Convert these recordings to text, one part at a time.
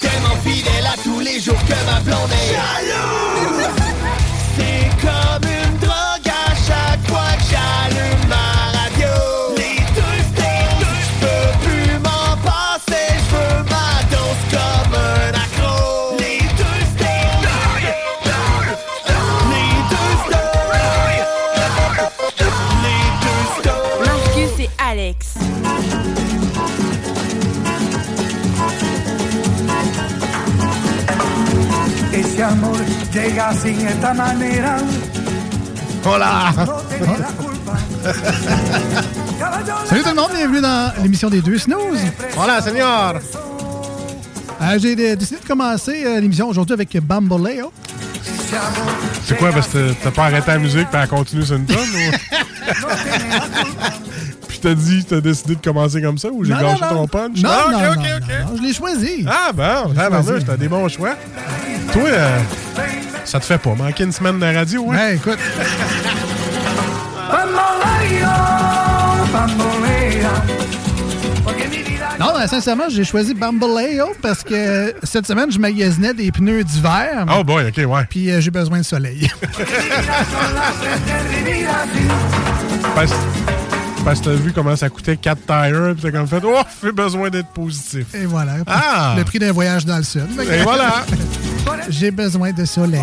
Tellement fidèle à tous les jours que ma blonde est jaloux. C'est comme une llega sin esta manera. Voilà! Salut tout le monde, bienvenue dans l'émission des deux snooze. Voilà, seigneur. Euh, J'ai décidé de commencer euh, l'émission aujourd'hui avec Bamboleo. C'est quoi, parce que t'as pas arrêté la musique puis elle continue sur une tonne? Puis t'as dit, t'as décidé de commencer comme ça ou j'ai gâché non. ton punch? Non, Ah, ok, non, ok, ok. non, non, je l'ai choisi. Ah bon, tabarnouche, t'as des bons choix. Toi, euh, ça te fait pas manquer une semaine de radio, hein? Ben, écoute. Non, ben, sincèrement, j'ai choisi Bamboleo parce que cette semaine, je magasinais des pneus d'hiver. Oh boy, ok, ouais. Puis euh, j'ai besoin de soleil. Parce, que t'as vu comment ça coûtait 4 tires, pis t'as comme fait, oh, j'ai besoin d'être positif. Et voilà. Ah! Le prix d'un voyage dans le sud. Et voilà! J'ai besoin de soleil.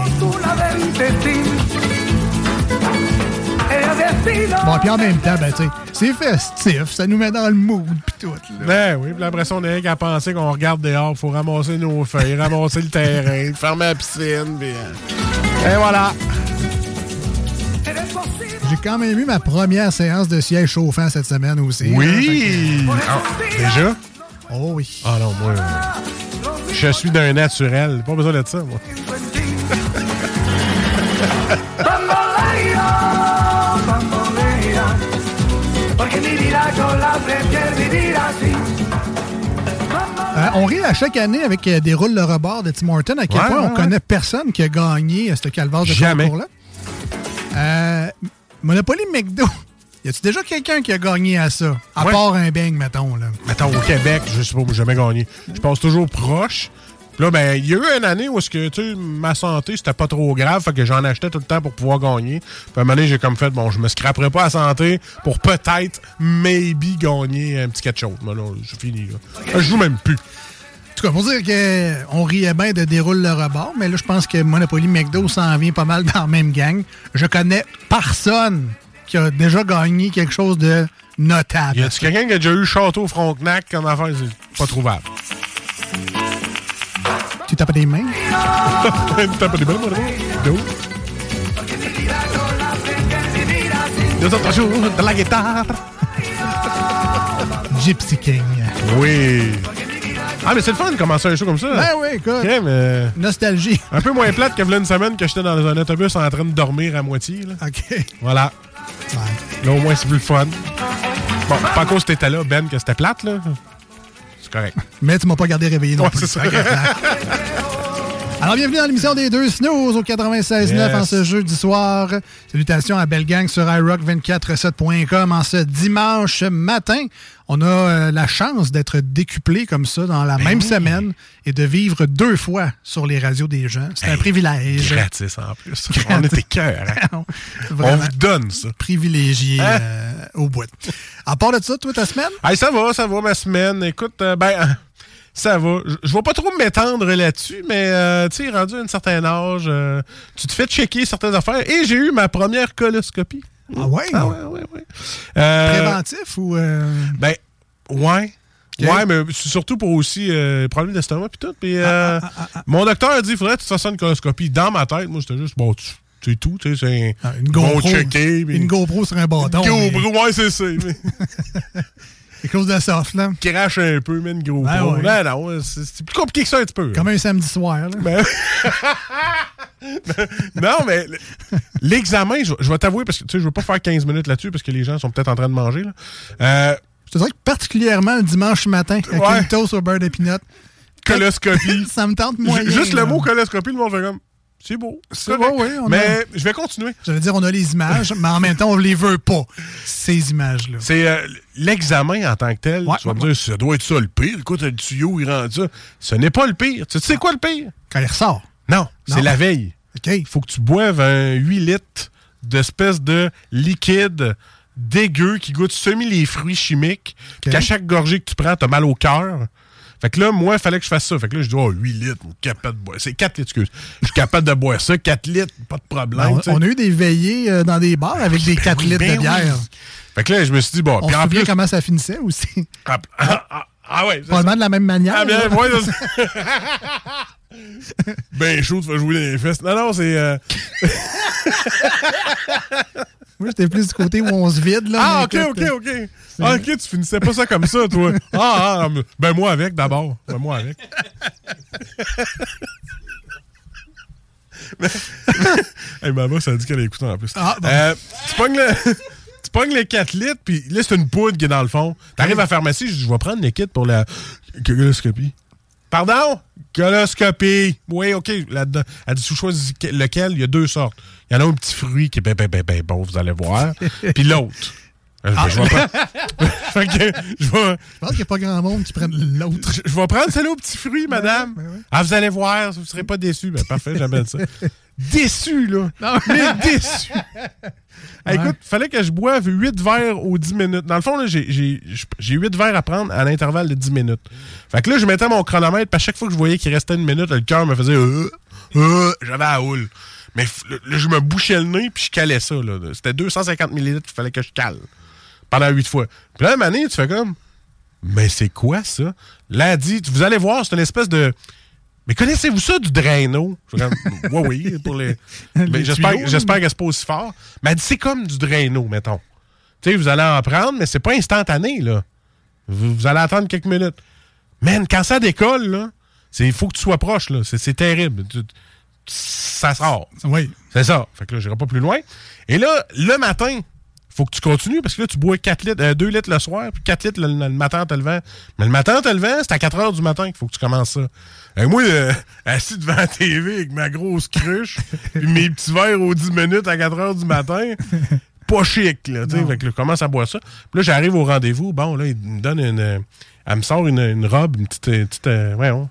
Bon, puis en même temps, ben, tu sais, c'est festif, ça nous met dans le mood, pis tout. Là. Ben oui, puis après ça, on est qu'à penser qu'on regarde dehors, faut ramasser nos feuilles, ramasser le terrain, fermer la piscine, puis... euh, Et voilà! J'ai quand même eu ma première séance de siège chauffant cette semaine aussi. Oui! là. Ah, déjà? Oh oui. Ah non, moi... euh, Je suis d'un naturel. Pas besoin de ça, moi. Euh, on rit à chaque année avec euh, des roules de rebord de Tim Horton, à quel Ouais, point ouais, on ouais. connaît personne qui a gagné à ce calvaire de Jamais. concours-là? Monopoly McDo. Y a-tu déjà quelqu'un qui a gagné à ça? À Ouais. part un bang, mettons. Là. Mettons, au Québec, je sais pas, j'ai jamais gagné. Je passe toujours proche. Puis Là, ben, il y a eu une année où est-ce que, tu sais, ma santé, c'était pas trop grave, fait que j'en achetais tout le temps pour pouvoir gagner. Puis à un moment donné, j'ai comme fait, bon, je me scraperai pas à santé pour peut-être, maybe, gagner un petit quelque chose. Mais là, c'est fini, là. Je joue même plus. En tout cas, pour dire qu'on riait bien de déroule le rebord, mais là, je pense que Monopoly McDo s'en vient pas mal dans la même gang. Je connais personne qui a déjà gagné quelque chose de notable. Y a-tu quelqu'un qui a déjà eu Château Frontenac comme affaire? C'est pas trouvable. Tu tapes des mains? Tape des mains, mon ami. Deux autres jours de la guitare. Gypsy King. Oui. Ah, mais c'est le fun de commencer un show comme ça. Ben oui, écoute. Mais Nostalgie. un peu moins plate que v'là une semaine que j'étais dans un autobus en train de dormir à moitié. Là. OK. Voilà. Là, au moins, c'est plus le fun. Bon, pas à cause que t'étais là, Ben, que c'était plate, là. C'est correct. Mais tu m'as pas gardé réveillé non Ouais, plus. Alors, bienvenue dans l'émission des deux snooze au 96.9 Yes. en ce jeudi soir. Salutations à Belle Gang sur iRock247.com en ce dimanche matin. On a euh, la chance d'être décuplé comme ça dans la même semaine et de vivre deux fois sur les radios des gens. C'est un privilège. Gratis en plus. On était cœur. hein? On vous donne ça. privilégié Hein? euh, au bout. À part de ça, toi, ta semaine? Hey, ça va, ça va, ma semaine. Écoute, euh, ben, ça va. Je- vais pas trop m'étendre là-dessus, mais euh, tu sais, rendu à un certain âge, euh, tu te fais checker certaines affaires. Et j'ai eu ma première coloscopie. Ah ouais? Ah ouais, ouais, ouais. Euh, Préventif ou... Ben, ouais. Ouais, mais c'est surtout pour aussi euh, problème d'estomac puis tout. Puis, Ah, euh, mon docteur a dit qu'il faudrait que tu fasses une coloscopie. Dans ma tête, moi, c'était juste, bon, tu- c'est tout, tu sais, c'est Ah, une bon GoPro. Une GoPro sur un bâton. mais GoPro, ouais, c'est ça. mais- Quelque chose de soft, là. Crache un peu, mais une ouais. Non, non, ouais, c'est plus compliqué que ça un petit peu. Comme un samedi soir, là. Ben- non, mais le- l'examen, je, je vais t'avouer, parce que tu sais, je veux pas faire 15 minutes là-dessus, parce que les gens sont peut-être en train de manger. Là. Euh, Je te dirais que particulièrement le dimanche matin, avec Ouais. une toast au beurre peanut, coloscopie. ça me tente moyen. Juste le mot coloscopie, le monde fait comme. C'est beau. C'est beau, oui, on Mais je vais continuer. J'allais dire, on a les images, mais en même temps, on les veut pas, ces images-là. C'est euh, l'examen en tant que tel. Ouais, tu vas ouais, me dire, ça doit être ça le pire. Écoute, le tuyau, il rend ça. Ce n'est pas le pire. Tu sais quoi le pire? Quand il ressort. Non, c'est la veille. OK. Il faut que tu boives un 8 litres d'espèce de liquide dégueu qui goûte semi les fruits chimiques. Qu'à chaque gorgée que tu prends, t'as mal au cœur. Fait que là, moi, il fallait que je fasse ça. Fait que là, je dis, oh, 8 litres, je suis capable de boire. C'est 4 litres, excuse. Je suis capable de boire ça, 4 litres, pas de problème. Sais. on a eu des veillées euh, dans des bars avec des 4 oui, litres ben de bière. oui. Fait que là, je me suis dit, bon, On puis se en plus. comment ça finissait aussi. Ah, ah, ah, ah ouais, c'est ça. Probablement de la même manière. Ah, bien, ouais, ben chaud, tu vas jouer dans les fesses. Non, non, c'est. euh, Moi, j'étais plus du côté où on se vide. Là, Ah, ok, écoute, ok, ok. Ah, ok, tu finissais pas ça comme ça, toi. Ah, ah, mais- ben moi avec d'abord. Ben moi avec. Mais- hey, maman, ça a dit qu'elle a écouté en plus. Ah, bon. Euh, tu pognes le. Tu pognes les 4 litres, puis là, c'est une poudre qui est dans le fond. T'arrives à la pharmacie, je dis, je vais prendre les kits pour la coloscopie. Pardon? Coloscopie. Oui, OK. Là-dedans. Elle dit, vous choisissez lequel, il y a deux sortes. Il y en a un petit fruit qui est ben, ben, ben, ben bon, vous allez voir. Puis l'autre. Je vais je vais. Je pense qu'il n'y a pas grand monde qui prenne l'autre. Je, vais prendre celle au petit fruit, madame. ouais, ouais. Ah, vous allez voir, vous ne serez pas déçus. Ben, parfait, j'appelle ça. Déçu, là. Mais déçu. Hey, Écoute, fallait que je boive 8 verres aux 10 minutes. Dans le fond, là, j'ai- j'ai j'ai 8 verres à prendre à l'intervalle de 10 minutes. Fait que là, je mettais mon chronomètre, puis à chaque fois que je voyais qu'il restait une minute, le cœur me faisait euh, euh, j'avais la houle. Mais là, je me bouchais le nez, puis je calais ça. C'était 250 ml qu'il fallait que je cale pendant 8 fois. Puis là, à tu fais comme mais c'est quoi ça? Là, dit, vous allez voir, c'est une espèce de. Mais connaissez-vous ça du comme, oui, oui, pour les. Les j'espère, que c'est pas aussi fort. Mais elle dit, c'est comme du Drano, mettons. Tu sais, vous allez en prendre, mais c'est pas instantané, là. Vous, vous allez attendre quelques minutes. Man, quand ça décolle, là, il faut que tu sois proche, là. C'est, c'est terrible. Tu- ça sort. Oui. C'est ça. Fait que là, j'irai pas plus loin. Et là, le matin, faut que tu continues parce que là, tu bois 4 litres, euh, 2 litres le soir, puis 4 litres le, le matin en te levant. Mais le matin en te levant, c'est à 4 heures du matin qu'il faut que tu commences ça. Et moi, euh, assis devant la TV avec ma grosse cruche, puis mes petits verres aux 10 minutes à 4 heures du matin, pas chic, là. tu sais. Fait que là, je commence à boire ça. Puis là, j'arrive au rendez-vous. Bon, là, il me donne une. euh, Elle me sort une, une robe, une petite. Une petite euh, voyons,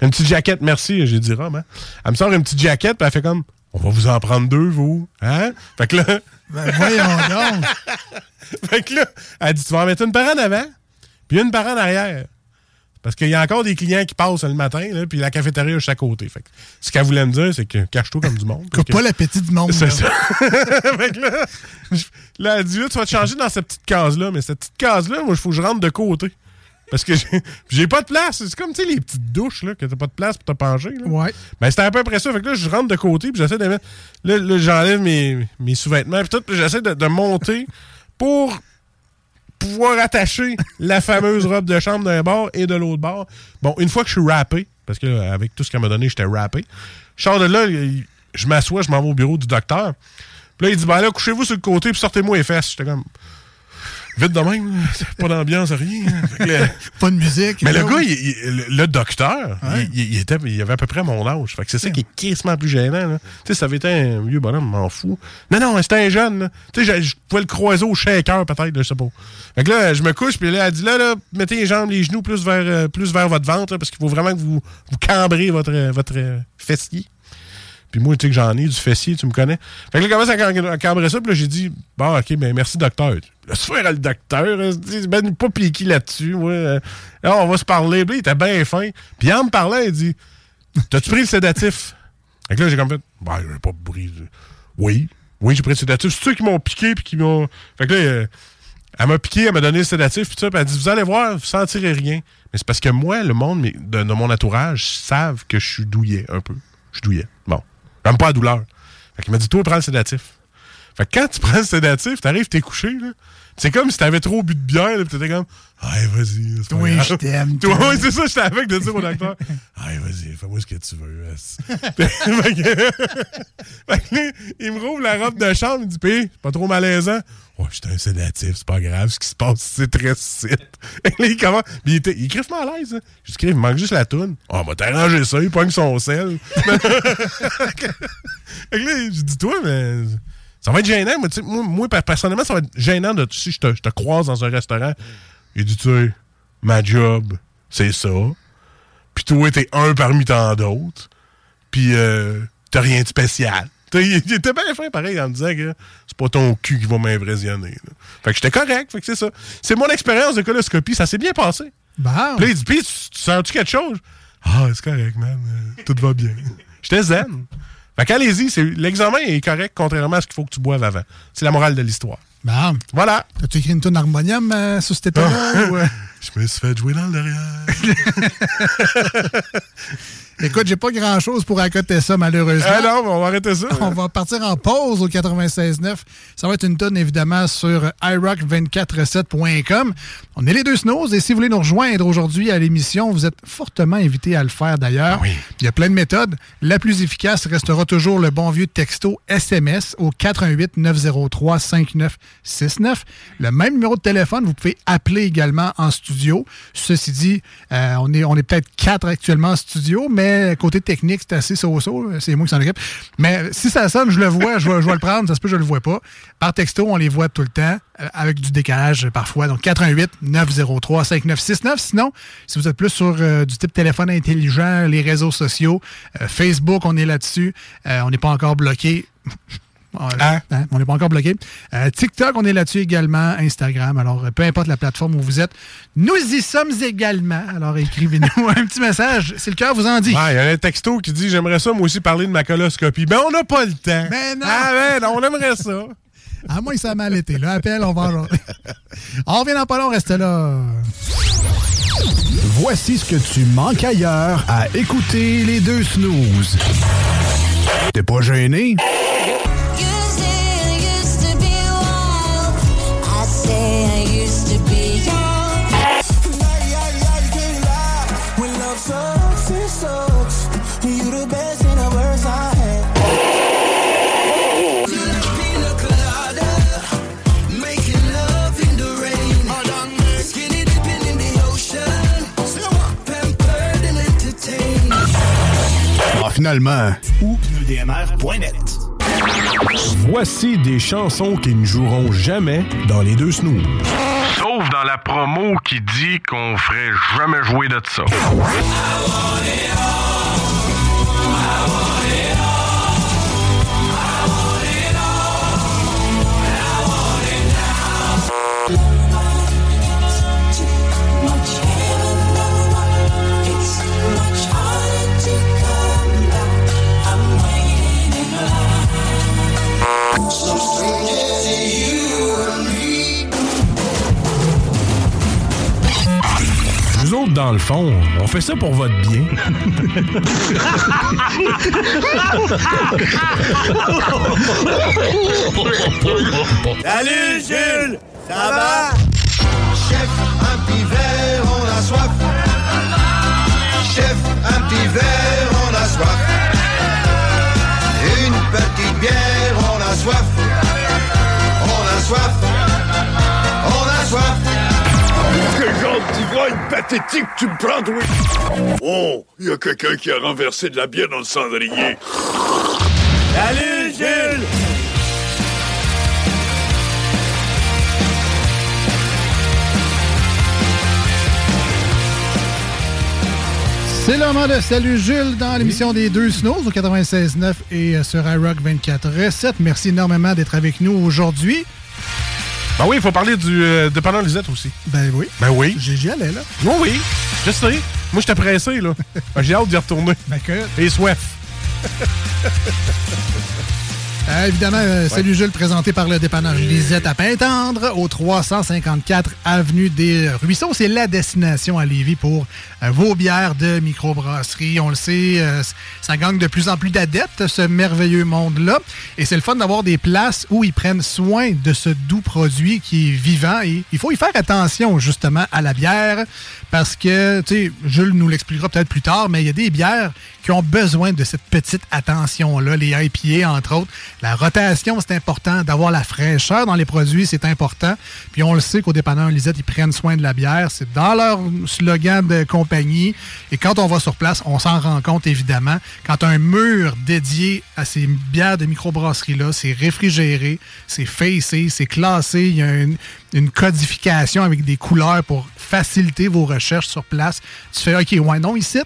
une petite jaquette, merci, j'ai dit robe, hein. Elle me sort une petite jaquette, puis elle fait comme. On va vous en prendre deux, vous. Hein? Fait que là. Ben, voyons donc. fait que là, elle dit Tu vas en mettre une par en avant, puis une par en arrière. Parce qu'il y a encore des clients qui passent le matin, là, puis la cafétéria est à côté. Fait que ce qu'elle voulait me dire, c'est que cache-toi comme du monde. Coupe pas l'appétit du monde. C'est ça. fait que là, je- là, elle dit là, tu vas te changer dans cette petite case-là, mais cette petite case-là, moi, il faut que je rentre de côté. Parce que j'ai- pas de place. C'est comme, tu sais, les petites douches, là, que t'as pas de place pour te pencher. Là. Ouais. Ben, c'était à peu près ça. Fait que là, je rentre de côté, puis j'essaie de mettre. Là, là, j'enlève mes, mes sous-vêtements, puis tout, puis j'essaie de, de monter pour pouvoir attacher la fameuse robe de chambre d'un bord et de l'autre bord. Bon, une fois que je suis rappé, parce que là, avec tout ce qu'elle m'a donné, j'étais rappé, je sors de là, je m'assois, je m'en vais au bureau du docteur. Puis là, il dit, ben là, couchez-vous sur le côté, puis sortez-moi les fesses. J'étais comme. Vite de même, pas d'ambiance, rien. Le- Pas de musique. mais le gars, oui. il- il- le, docteur, Ouais. il, il était, il avait à peu près mon âge. Fait que c'est ça qui est quasiment plus gênant. Tu sais, ça avait été un vieux bonhomme, m'en fous. Non, non, c'était un jeune. là. Tu sais, je- pouvais le croiser au shaker, peut-être, je sais pas. Fait que là, je me couche, puis là, elle dit là, là, mettez les jambes, les genoux plus vers, euh, plus vers votre ventre, là, parce qu'il faut vraiment que vous, vous cambrez votre, euh, votre euh, fessier. Puis moi, tu sais que j'en ai du fessier, tu me connais. Fait que là, commence à cam- à cambrer ça, puis là, j'ai dit, bon, ok, ben merci, docteur. Laisse faire le docteur, hein, c'est ben pas piqué là-dessus, moi. euh, Là, on va se parler. Puis là, il était bien fin. Puis en me parlant, il dit, t'as-tu pris le sédatif? Fait que là, j'ai comme fait, ben, j'ai pas pris. Oui, oui, j'ai pris le sédatif. C'est ceux qui m'ont piqué, puis qui m'ont. Fait que là, euh, elle m'a piqué, elle m'a donné le sédatif, puis ça, puis elle dit, vous allez voir, vous sentirez rien. Mais c'est parce que moi, le monde de mon entourage savent que je suis douillet un peu. Je suis douillet. Bon. J'aime pas la douleur. Fait qu'il m'a dit, toi, prends le sédatif. Fait que quand tu prends le sédatif, t'arrives, t'es couché, là. C'est comme si t'avais trop bu de bière, là, pis t'étais comme, allez, vas-y. Oui, je t'aime, Toi, ouais, c'est ça, j'étais avec de dire au docteur, allez, vas-y, fais-moi ce que tu veux. fait que, là, il me rouvre la robe de chambre, il me dit, pis, c'est pas trop malaisant. Ouais, j'étais un sédatif, c'est pas grave, ce qui se passe, c'est très site. Et là, il commence, puis il était, il griffement à l'aise, hein. Dit, Crif, il manque juste la toune. Ah, oh, bah, t'as arrangé ça, il pogne son sel. Fait que là, j'ai dit, toi, mais ça va être gênant. Sais, moi, moi, personnellement, ça va être gênant de, si je te, je te croise dans un restaurant. Il dit, tu sais, ma job, c'est ça. Puis toi, t'es un parmi tant d'autres. Puis euh, t'as rien de spécial. Il, était bien fin, pareil, en me disant que c'est pas ton cul qui va m'impressionner. Fait que j'étais correct. Fait que c'est ça. C'est mon expérience de coloscopie. Ça s'est bien passé. Puis dit, Puis, tu, tu sens-tu quelque chose? Ah, c'est correct, man. Euh, Tout va bien. J'étais zen. Fait qu'allez-y, l'examen est correct, contrairement à ce qu'il faut que tu boives avant. C'est la morale de l'histoire. Bon. Voilà. T'as-tu écrit une tonne harmonium euh, sur cet état-là? ou, euh? Je me suis fait jouer dans le derrière. Écoute, j'ai pas grand-chose pour accoter ça, malheureusement. Ah non, mais on va arrêter ça. On va partir en pause au 96.9. Ça va être une tonne, évidemment, sur iRock247.com. On est les deux snows et si vous voulez nous rejoindre aujourd'hui à l'émission, vous êtes fortement invité à le faire d'ailleurs. Il y a plein de méthodes. La plus efficace restera toujours le bon vieux texto SMS au 88 903 5969. Le même numéro de téléphone, vous pouvez appeler également en studio. Ceci dit, euh, on est, on est peut-être quatre actuellement en studio, mais côté technique, c'est assez so-so. C'est moi qui s'en occupe. Mais si ça sonne, je le vois, je vais, le prendre. Ça se peut, je le vois pas. Par texto, on les voit tout le temps, euh, avec du décalage parfois. Donc 88 903 5969. Sinon, si vous êtes plus sur euh, du type téléphone intelligent, les réseaux sociaux, euh, Facebook, on est là-dessus. On n'est pas encore bloqué. Hein? On n'est pas encore bloqué. Euh, TikTok, on est là-dessus également. Instagram. Alors, euh, peu importe la plateforme où vous êtes, nous y sommes également. Alors, écrivez-nous un petit message. Si le cœur vous en dit. Ah, il y a un texto qui dit J'aimerais ça, moi aussi, parler de ma coloscopie. Ben, on n'a pas le temps. Ben non. Ah, ben, non, on aimerait ça. À moins que ça a mal été. Là, appel, on va en On revient dans pas long, reste là. Voici ce que tu manques ailleurs à écouter les deux snooze. T'es pas gêné? Finalement. Ou pneudmr.net. Voici des chansons qui ne joueront jamais dans les deux snooze. Sauf dans la promo qui dit qu'on ferait jamais jouer de ça. Dans le fond, on fait ça pour votre bien. Salut Jules, ça va? Chef, un petit verre, on a soif. Chef, un petit verre, on a soif. Pathétique tu me prends, toi? Oh, il y a quelqu'un qui a renversé de la bière dans le cendrier. Salut, Jules! C'est le moment de Salut Jules dans l'émission des deux Snows au 96.9 et sur iRock 24.7. Merci énormément d'être avec nous aujourd'hui. Ben oui, il faut parler du euh, dépendant Lisette aussi. Ben oui. Ben oui. J'y allais, là. Oui, oui. Je sais. Moi, j'étais pressé, là. Ben, J'ai hâte d'y retourner. Ben que... Et soif. Euh, évidemment, euh, Salut Jules, présenté par le dépanneur Lisette à Pintendre, au 354 Avenue des Ruisseaux. C'est la destination à Lévis pour euh, vos bières de microbrasserie. On le sait, ça gagne de plus en plus d'adeptes, ce merveilleux monde-là. Et c'est le fun d'avoir des places où ils prennent soin de ce doux produit qui est vivant. Et il faut y faire attention, justement, à la bière, parce que, tu sais, Jules nous l'expliquera peut-être plus tard, mais il y a des bières qui ont besoin de cette petite attention-là, les IPA, entre autres. La rotation, c'est important. D'avoir la fraîcheur dans les produits, c'est important. Puis on le sait qu'au dépanneur Lisette, ils prennent soin de la bière. C'est dans leur slogan de compagnie. Et quand on va sur place, on s'en rend compte, évidemment. Quand un mur dédié à ces bières de microbrasserie-là, c'est réfrigéré, c'est facé, c'est classé. Il y a une, codification avec des couleurs pour faciliter vos recherches sur place. Tu fais, OK, ouais, non, ici,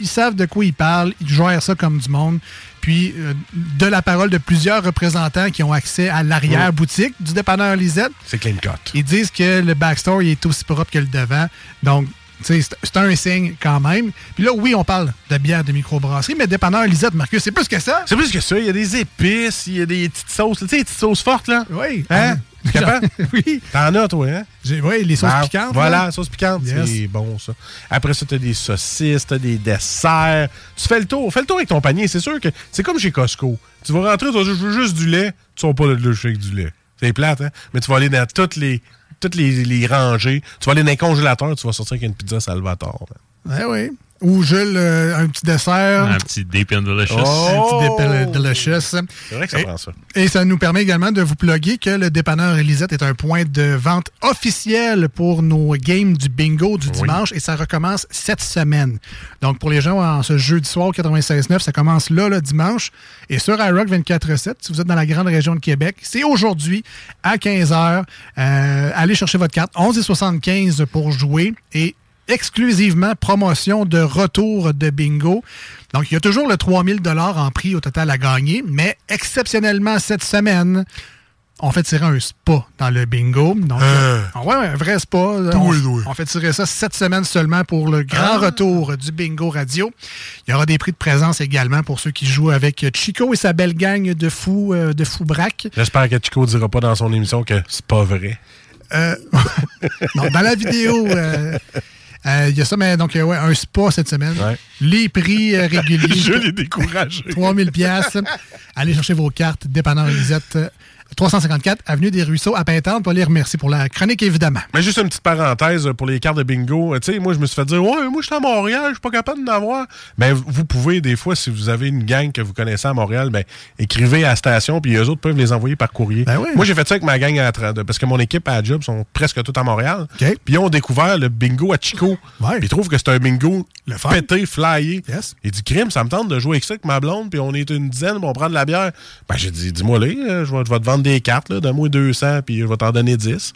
ils savent de quoi ils parlent, ils gèrent ça comme du monde. Puis, euh, de la parole de plusieurs représentants qui ont accès à l'arrière-boutique du dépanneur Lisette, C'est clean cut. ils disent que le backstore il est aussi propre que le devant. Donc, c'est un signe quand même. Puis là, oui, on parle de bière de microbrasserie, mais dépanneur Lisette, Marcus, c'est plus que ça. C'est plus que ça. Il y a des épices, il y a des petites sauces. Tu sais, les petites sauces fortes, là? Oui. Hein? Tu es capable? oui. T'en as, toi, hein? Oui, les sauces Ah, piquantes. Voilà, là. sauce piquante. Yes. C'est bon, ça. Après ça, t'as des saucisses, t'as des desserts. Tu fais le tour. Fais le tour avec ton panier. C'est sûr que c'est comme chez Costco. Tu vas rentrer, tu vas juste du lait. Tu vas pas le lait avec du lait. C'est plate, hein? Mais tu vas aller dans toutes les, toutes les, les rangées. Tu vas aller dans les congélateurs, tu vas sortir avec une pizza Salvatore. Ouais, oui. Ou Jules, euh, un petit dessert. Un petit Deep and Delicious. Un petit dépel delicious. C'est vrai que ça Et- prend ça. Et ça nous permet également de vous plugger que le dépanneur Elisette est un point de vente officiel pour nos games du bingo du dimanche et ça recommence cette semaine. Donc pour les gens en ce jeudi soir au 96.9, ça commence là le dimanche. Et sur iRock 24.7, si vous êtes dans la grande région de Québec, c'est aujourd'hui à 15h. Euh, allez chercher votre carte. 11 et 75 pour jouer et exclusivement promotion de retour de bingo. Donc, il y a toujours le 3000 en prix au total à gagner, mais exceptionnellement cette semaine, on fait tirer un spa dans le bingo. Donc, Euh. ah ouais, un vrai spa. on, on fait tirer ça cette semaine seulement pour le grand retour du bingo radio. Il y aura des prix de présence également pour ceux qui jouent avec Chico et sa belle gang de fous, euh, de fous braques. J'espère que Chico dira pas dans son émission que c'est pas vrai. Euh, non, dans la vidéo, euh, euh, il y a ça, mais donc, euh, ouais, un spa cette semaine. Les prix euh, réguliers. Je l'ai découragé. 3000 pièces. Allez chercher vos cartes. Dépanneur Lisette, 354 Avenue des Ruisseaux à Pintante. Pour les remercier pour la chronique, évidemment. Mais juste une petite parenthèse pour les cartes de bingo. Tu sais, moi, je me suis fait dire, ouais, moi, je suis à Montréal, je suis pas capable d'en avoir. Ben, vous pouvez, des fois, si vous avez une gang que vous connaissez à Montréal, ben, écrivez à la station, puis eux autres peuvent les envoyer par courrier. Moi, j'ai fait ça avec ma gang à parce que mon équipe à la job sont presque toutes à Montréal. Puis ils ont découvert le bingo à Chico. Puis ils trouvent que c'est un bingo pété, flyé. Il dit, crime, ça me tente de jouer avec ça avec ma blonde, puis on est une dizaine, puis on prend de la bière. Ben, j'ai dit, dis-moi les, euh, je vais te vendre des cartes, là, donne-moi 200, puis je vais t'en donner 10.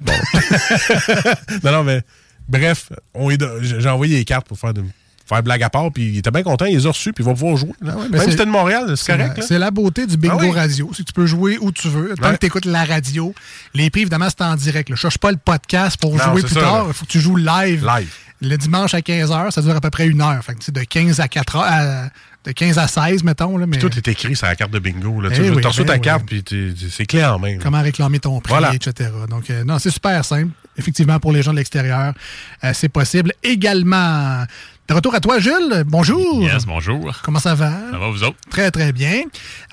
Bon. non, non, mais bref, on est de- j'ai envoyé les cartes pour faire, de, faire blague à part, puis il était bien content, il les a reçus, puis il va pouvoir jouer. mais Même c'est- si c'était de Montréal, c'est C'est correct. c'est la beauté du bingo Ah oui. radio. Si tu peux jouer où tu veux. Tant Ouais. que tu écoutes la radio. Les prix, évidemment, c'est en direct. Je cherche pas le podcast pour Non, jouer c'est plus ça, tard. Il faut que tu joues live. Live. Le dimanche à 15h, ça dure à peu près une heure. Fait que, de 15 à 4 heures, à- de 15 à 16, mettons. Là, mais Puis tout est écrit sur la carte de bingo. Là. Eh tu oui, reçois ben ta oui. carte, puis c'est clair en main. comment réclamer ton prix, Voilà. etc. Donc, euh, non, c'est super simple. Effectivement, pour les gens de l'extérieur, euh, c'est possible. Également, de retour à toi, Jules. Bonjour. Yes, bonjour. Comment ça va? Ça va, vous autres? Très, très bien.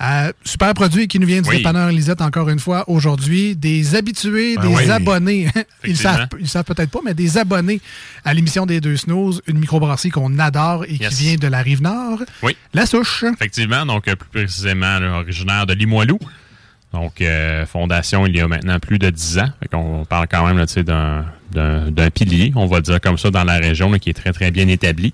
Euh, super produit qui nous vient du Oui. dépanneur Lisette encore une fois aujourd'hui. Des habitués, Ben des oui. abonnés. ils savent, ils savent peut-être pas, mais des abonnés à l'émission des Deux Snooze, une microbrasserie qu'on adore et Yes. qui vient de la Rive-Nord. Oui. La souche. Effectivement, donc euh, plus précisément originaire de Limoilou. Donc, euh, fondation il y a maintenant plus de 10 ans. Fait qu'on parle quand même là, tu sais, d'un d'un d'un pilier, on va dire comme ça, dans la région, là, qui est très, très bien établi.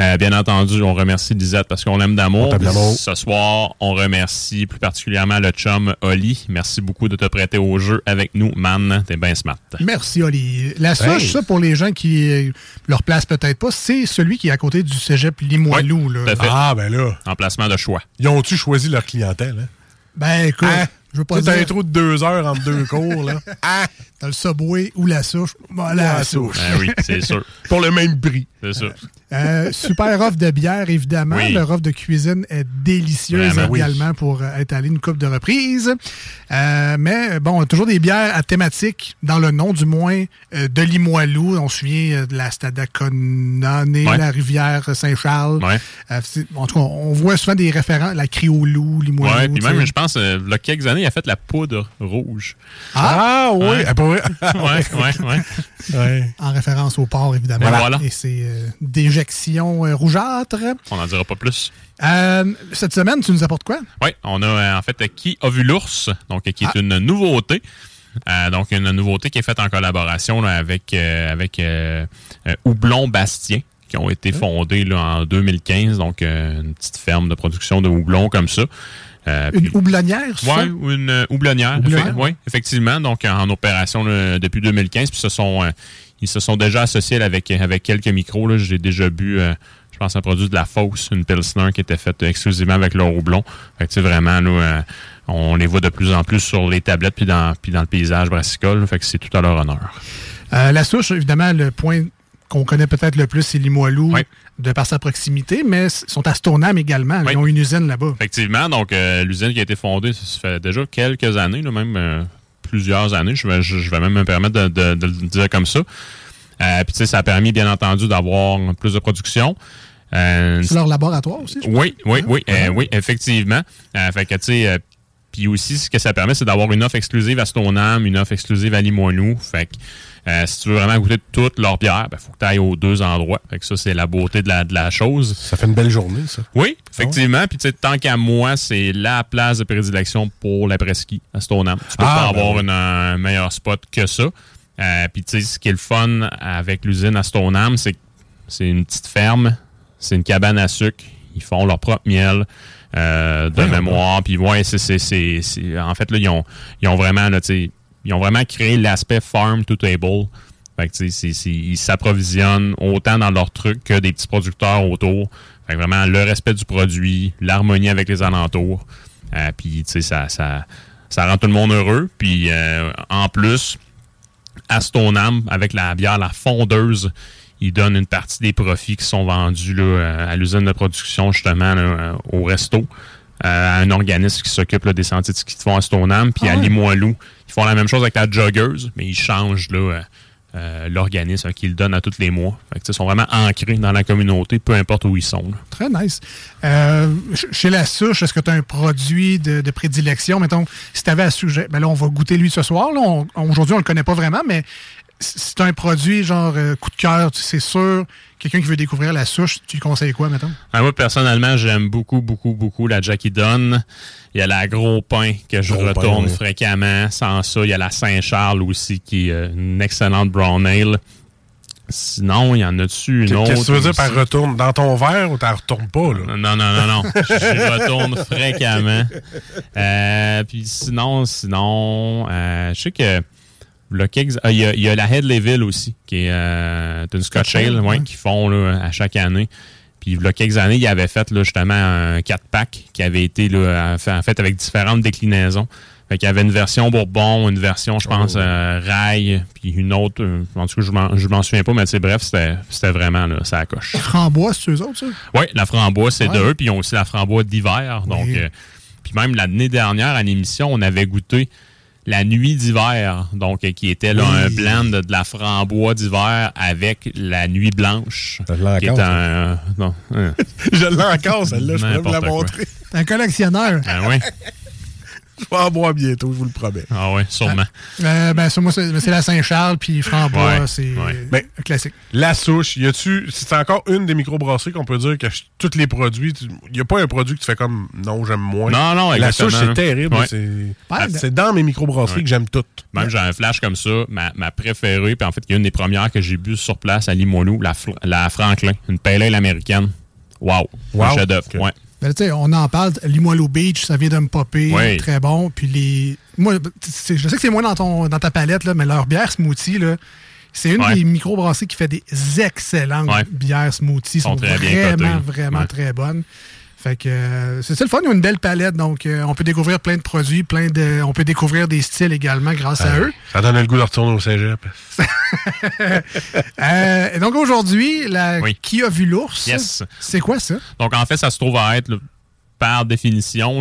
Euh, bien entendu, on remercie Lisette parce qu'on l'aime d'amour. On. Ce soir, on remercie plus particulièrement le chum Oli. Merci beaucoup de te prêter au jeu avec nous, man. T'es bien smart. Merci, Oli. La souche, Hey. ça, pour les gens qui euh, leur placent peut-être pas, c'est celui qui est à côté du cégep Limoilou. là. Ah, ben là. Emplacement de choix. Ils ont-tu choisi leur clientèle? Hein? Ben, écoute, Hein? Je veux pas T'as un dire... trou de deux heures entre deux cours, là. Ah, dans le Subway ou la souche. La souche. Ben oui, c'est sûr. Pour le même prix. C'est sûr. Euh, super offre de bière, évidemment. Oui. Leur offre de cuisine est délicieuse Vraiment, oui. également pour euh, être allé une coupe de reprises. Euh, mais bon, toujours des bières à thématique, dans le nom du moins, euh, de Limoilou. On se souvient euh, de la Stadaconane, Ouais. la rivière Saint-Charles. Ouais. Euh, en tout cas, on voit souvent des référents, la Criolou, Limoilou. Ouais, puis même, je pense, euh, il y a quelques années, il a fait la poudre rouge. Ah, oui, Ouais. ah, pour vrai? ouais, ouais, ouais. Ouais. En référence au port, évidemment. Voilà. Et c'est euh, déjection euh, rougeâtre. On n'en dira pas plus. Euh, cette semaine, tu nous apportes quoi? Oui, on a euh, en fait Qui a vu l'ours, donc qui est une nouveauté. Euh, donc une nouveauté qui est faite en collaboration là, avec euh, avec euh, euh, Houblon Bastien qui ont été fondés là, en 2015, donc euh, une petite ferme de production de houblon comme ça. Euh, Une puis- houblonnière, ça? Ouais, ou une euh, houblonnière. Houblonnière. Oui, effectivement. Donc, en opération là, depuis 2015. Puis, ce sont, euh, ils se sont déjà associés là, avec, avec quelques micros. là. J'ai déjà bu, euh, je pense, un produit de la Fosse, une Pilsner qui était faite exclusivement avec leur houblon. Fait que, vraiment, euh, on les voit de plus en plus sur les tablettes puis dans, puis dans le paysage brassicole. Fait que c'est tout à leur honneur. Euh, la souche, évidemment, le point qu'on connaît peut-être le plus, c'est Limoilou, de par sa proximité, mais ils sont à Stoneham également. Ils ont une usine là-bas. Effectivement, donc euh, l'usine qui a été fondée, ça fait déjà quelques années, là, même euh, plusieurs années. Je vais, je, je vais même me permettre de, de- de le dire comme ça. Euh, Puis tu sais, ça a permis, bien entendu, d'avoir plus de production. Euh, C'est leur laboratoire aussi, je pense. oui, oui, oui, oui, effectivement. Fait que, tu sais, puis aussi, ce que ça permet, c'est d'avoir une offre exclusive à Stoneham, une offre exclusive à Limoilou. Fait que, euh, si tu veux vraiment goûter toutes leurs bières, il faut que tu ailles aux deux endroits. Fait que ça, c'est la beauté de la, de la chose. Ça fait une belle journée, ça. Oui, effectivement. Puis, tu sais, tant qu'à moi, c'est la place de prédilection pour l'après-ski à Stoneham. Tu peux Ah, pas ben avoir oui. une- un meilleur spot que ça. Euh, puis, tu sais, ce qui est le fun avec l'usine à Stoneham, c'est que c'est une petite ferme, c'est une cabane à sucre. Ils font leur propre miel euh, de Ouais, mémoire. Puis, ouais, c'est, En fait, là, ils ont, ils ont vraiment, là, tu sais, ils ont vraiment créé l'aspect farm to table. Fait que, tu sais, c'est- c'est- ils s'approvisionnent autant dans leurs trucs que des petits producteurs autour. Fait que vraiment, le respect du produit, l'harmonie avec les alentours. Euh, puis, tu sais, ça, ça, ça rend tout le monde heureux. Puis, euh, en plus, à Stoneham, avec la bière, la fondeuse, ils donnent une partie des profits qui sont vendus là, euh, à l'usine de production, justement, là, au resto, à un organisme qui s'occupe des sentiers de ski de fond à Stoneham. Puis Ah à ouais. Limoilou, ils font la même chose avec la joggeuse, mais ils changent euh, euh, l'organisme qu'ils donnent à tous les mois. Fait que, ils sont vraiment ancrés dans la communauté, peu importe où ils sont. Très nice. Euh, ch- chez la souche, est-ce que tu as un produit de, prédilection? Mettons, si tu avais à sujet, ben là, on va goûter lui ce soir. Aujourd'hui, on le connaît pas vraiment, mais t'as un produit genre euh, coup de cœur, tu- c'est sûr, quelqu'un qui veut découvrir la souche, tu lui conseilles quoi, mettons? Ah, moi, personnellement, j'aime beaucoup, beaucoup, beaucoup la Jackie Dunn. Il y a la Gros Pain que je Gros Pain, retourne oui. fréquemment. Sans ça, il y a la Saint-Charles aussi qui est euh, une excellente brown ale. Sinon, il y en a dessus une autre. Qu'est-ce que tu veux dire par retourne? Dans ton verre ou t'en retournes pas, là? Non, non, non, non. Je retourne fréquemment. Euh, puis sinon, sinon, euh, je sais que le ah, il y, a, il y a la Headleyville aussi, qui est euh, une Scotch Ale, ouais, qu'ils font là, à chaque année. Puis il y a quelques années, ils avaient fait là, justement un 4-pack qui avait été là, fait- en fait avec différentes déclinaisons. Fait qu'il y avait une version Bourbon, une version, je pense, Oh. euh, Rail, puis une autre, euh, en tout cas, je m'en- souviens pas, mais c'est bref, c'était vraiment là, ça coche. Framboise, c'est eux autres, ça? Oui, la framboise, c'est Ouais. d'eux. Puis ils ont aussi la framboise d'hiver. Donc, euh, puis même l'année dernière, à l'émission, on avait goûté la nuit d'hiver. Donc, euh, qui était là, Oui. un blend de, de la framboise d'hiver avec la nuit blanche. l'ai Qui est encore, un. non, hein. Je l'ai encore, celle-là. Je pourrais vous la montrer. T'es un collectionneur. Ah oui. Je vais en boire bientôt, je vous le promets. Ah ouais, sûrement. Euh, ben, ça, moi, c'est la Saint-Charles, puis Frambois, Ouais, c'est ouais. Ben, classique. La souche, y a-tu. C'est encore une des microbrasseries qu'on peut dire que tous les produits. Il y a pas un produit que tu fais comme non, j'aime moins. Non, non, La souche, c'est terrible. Ouais. C'est dans mes microbrasseries Ouais. que j'aime toutes. Même j'ai un flash comme ça, ma, ma préférée, puis en fait, il y a une des premières que j'ai bu sur place à Limoilou, la, la Franklin, une pale ale américaine. Wow! Wow. Un chef-d'œuvre, ouais. Ben, on en parle, Limoilou Beach, ça vient de me popper, Oui. très bon. Puis les. Moi, je sais que c'est moins dans, ton, dans ta palette, là, mais leur bière smoothie, là, c'est une Ouais. des microbrasseries qui fait des excellentes Ouais. bières smoothies. Sont sont très vraiment, vraiment Ouais. très bonnes. Fait que euh, c'est ça le fun, ils ont une belle palette, donc euh, on peut découvrir plein de produits, plein de, on peut découvrir des styles également grâce à eux. Ça donne le goût de retourner au cégep. Euh, et donc aujourd'hui, la Oui. qui a vu l'ours, Yes. c'est quoi ça? Donc, en fait, ça se trouve à être, là, par définition,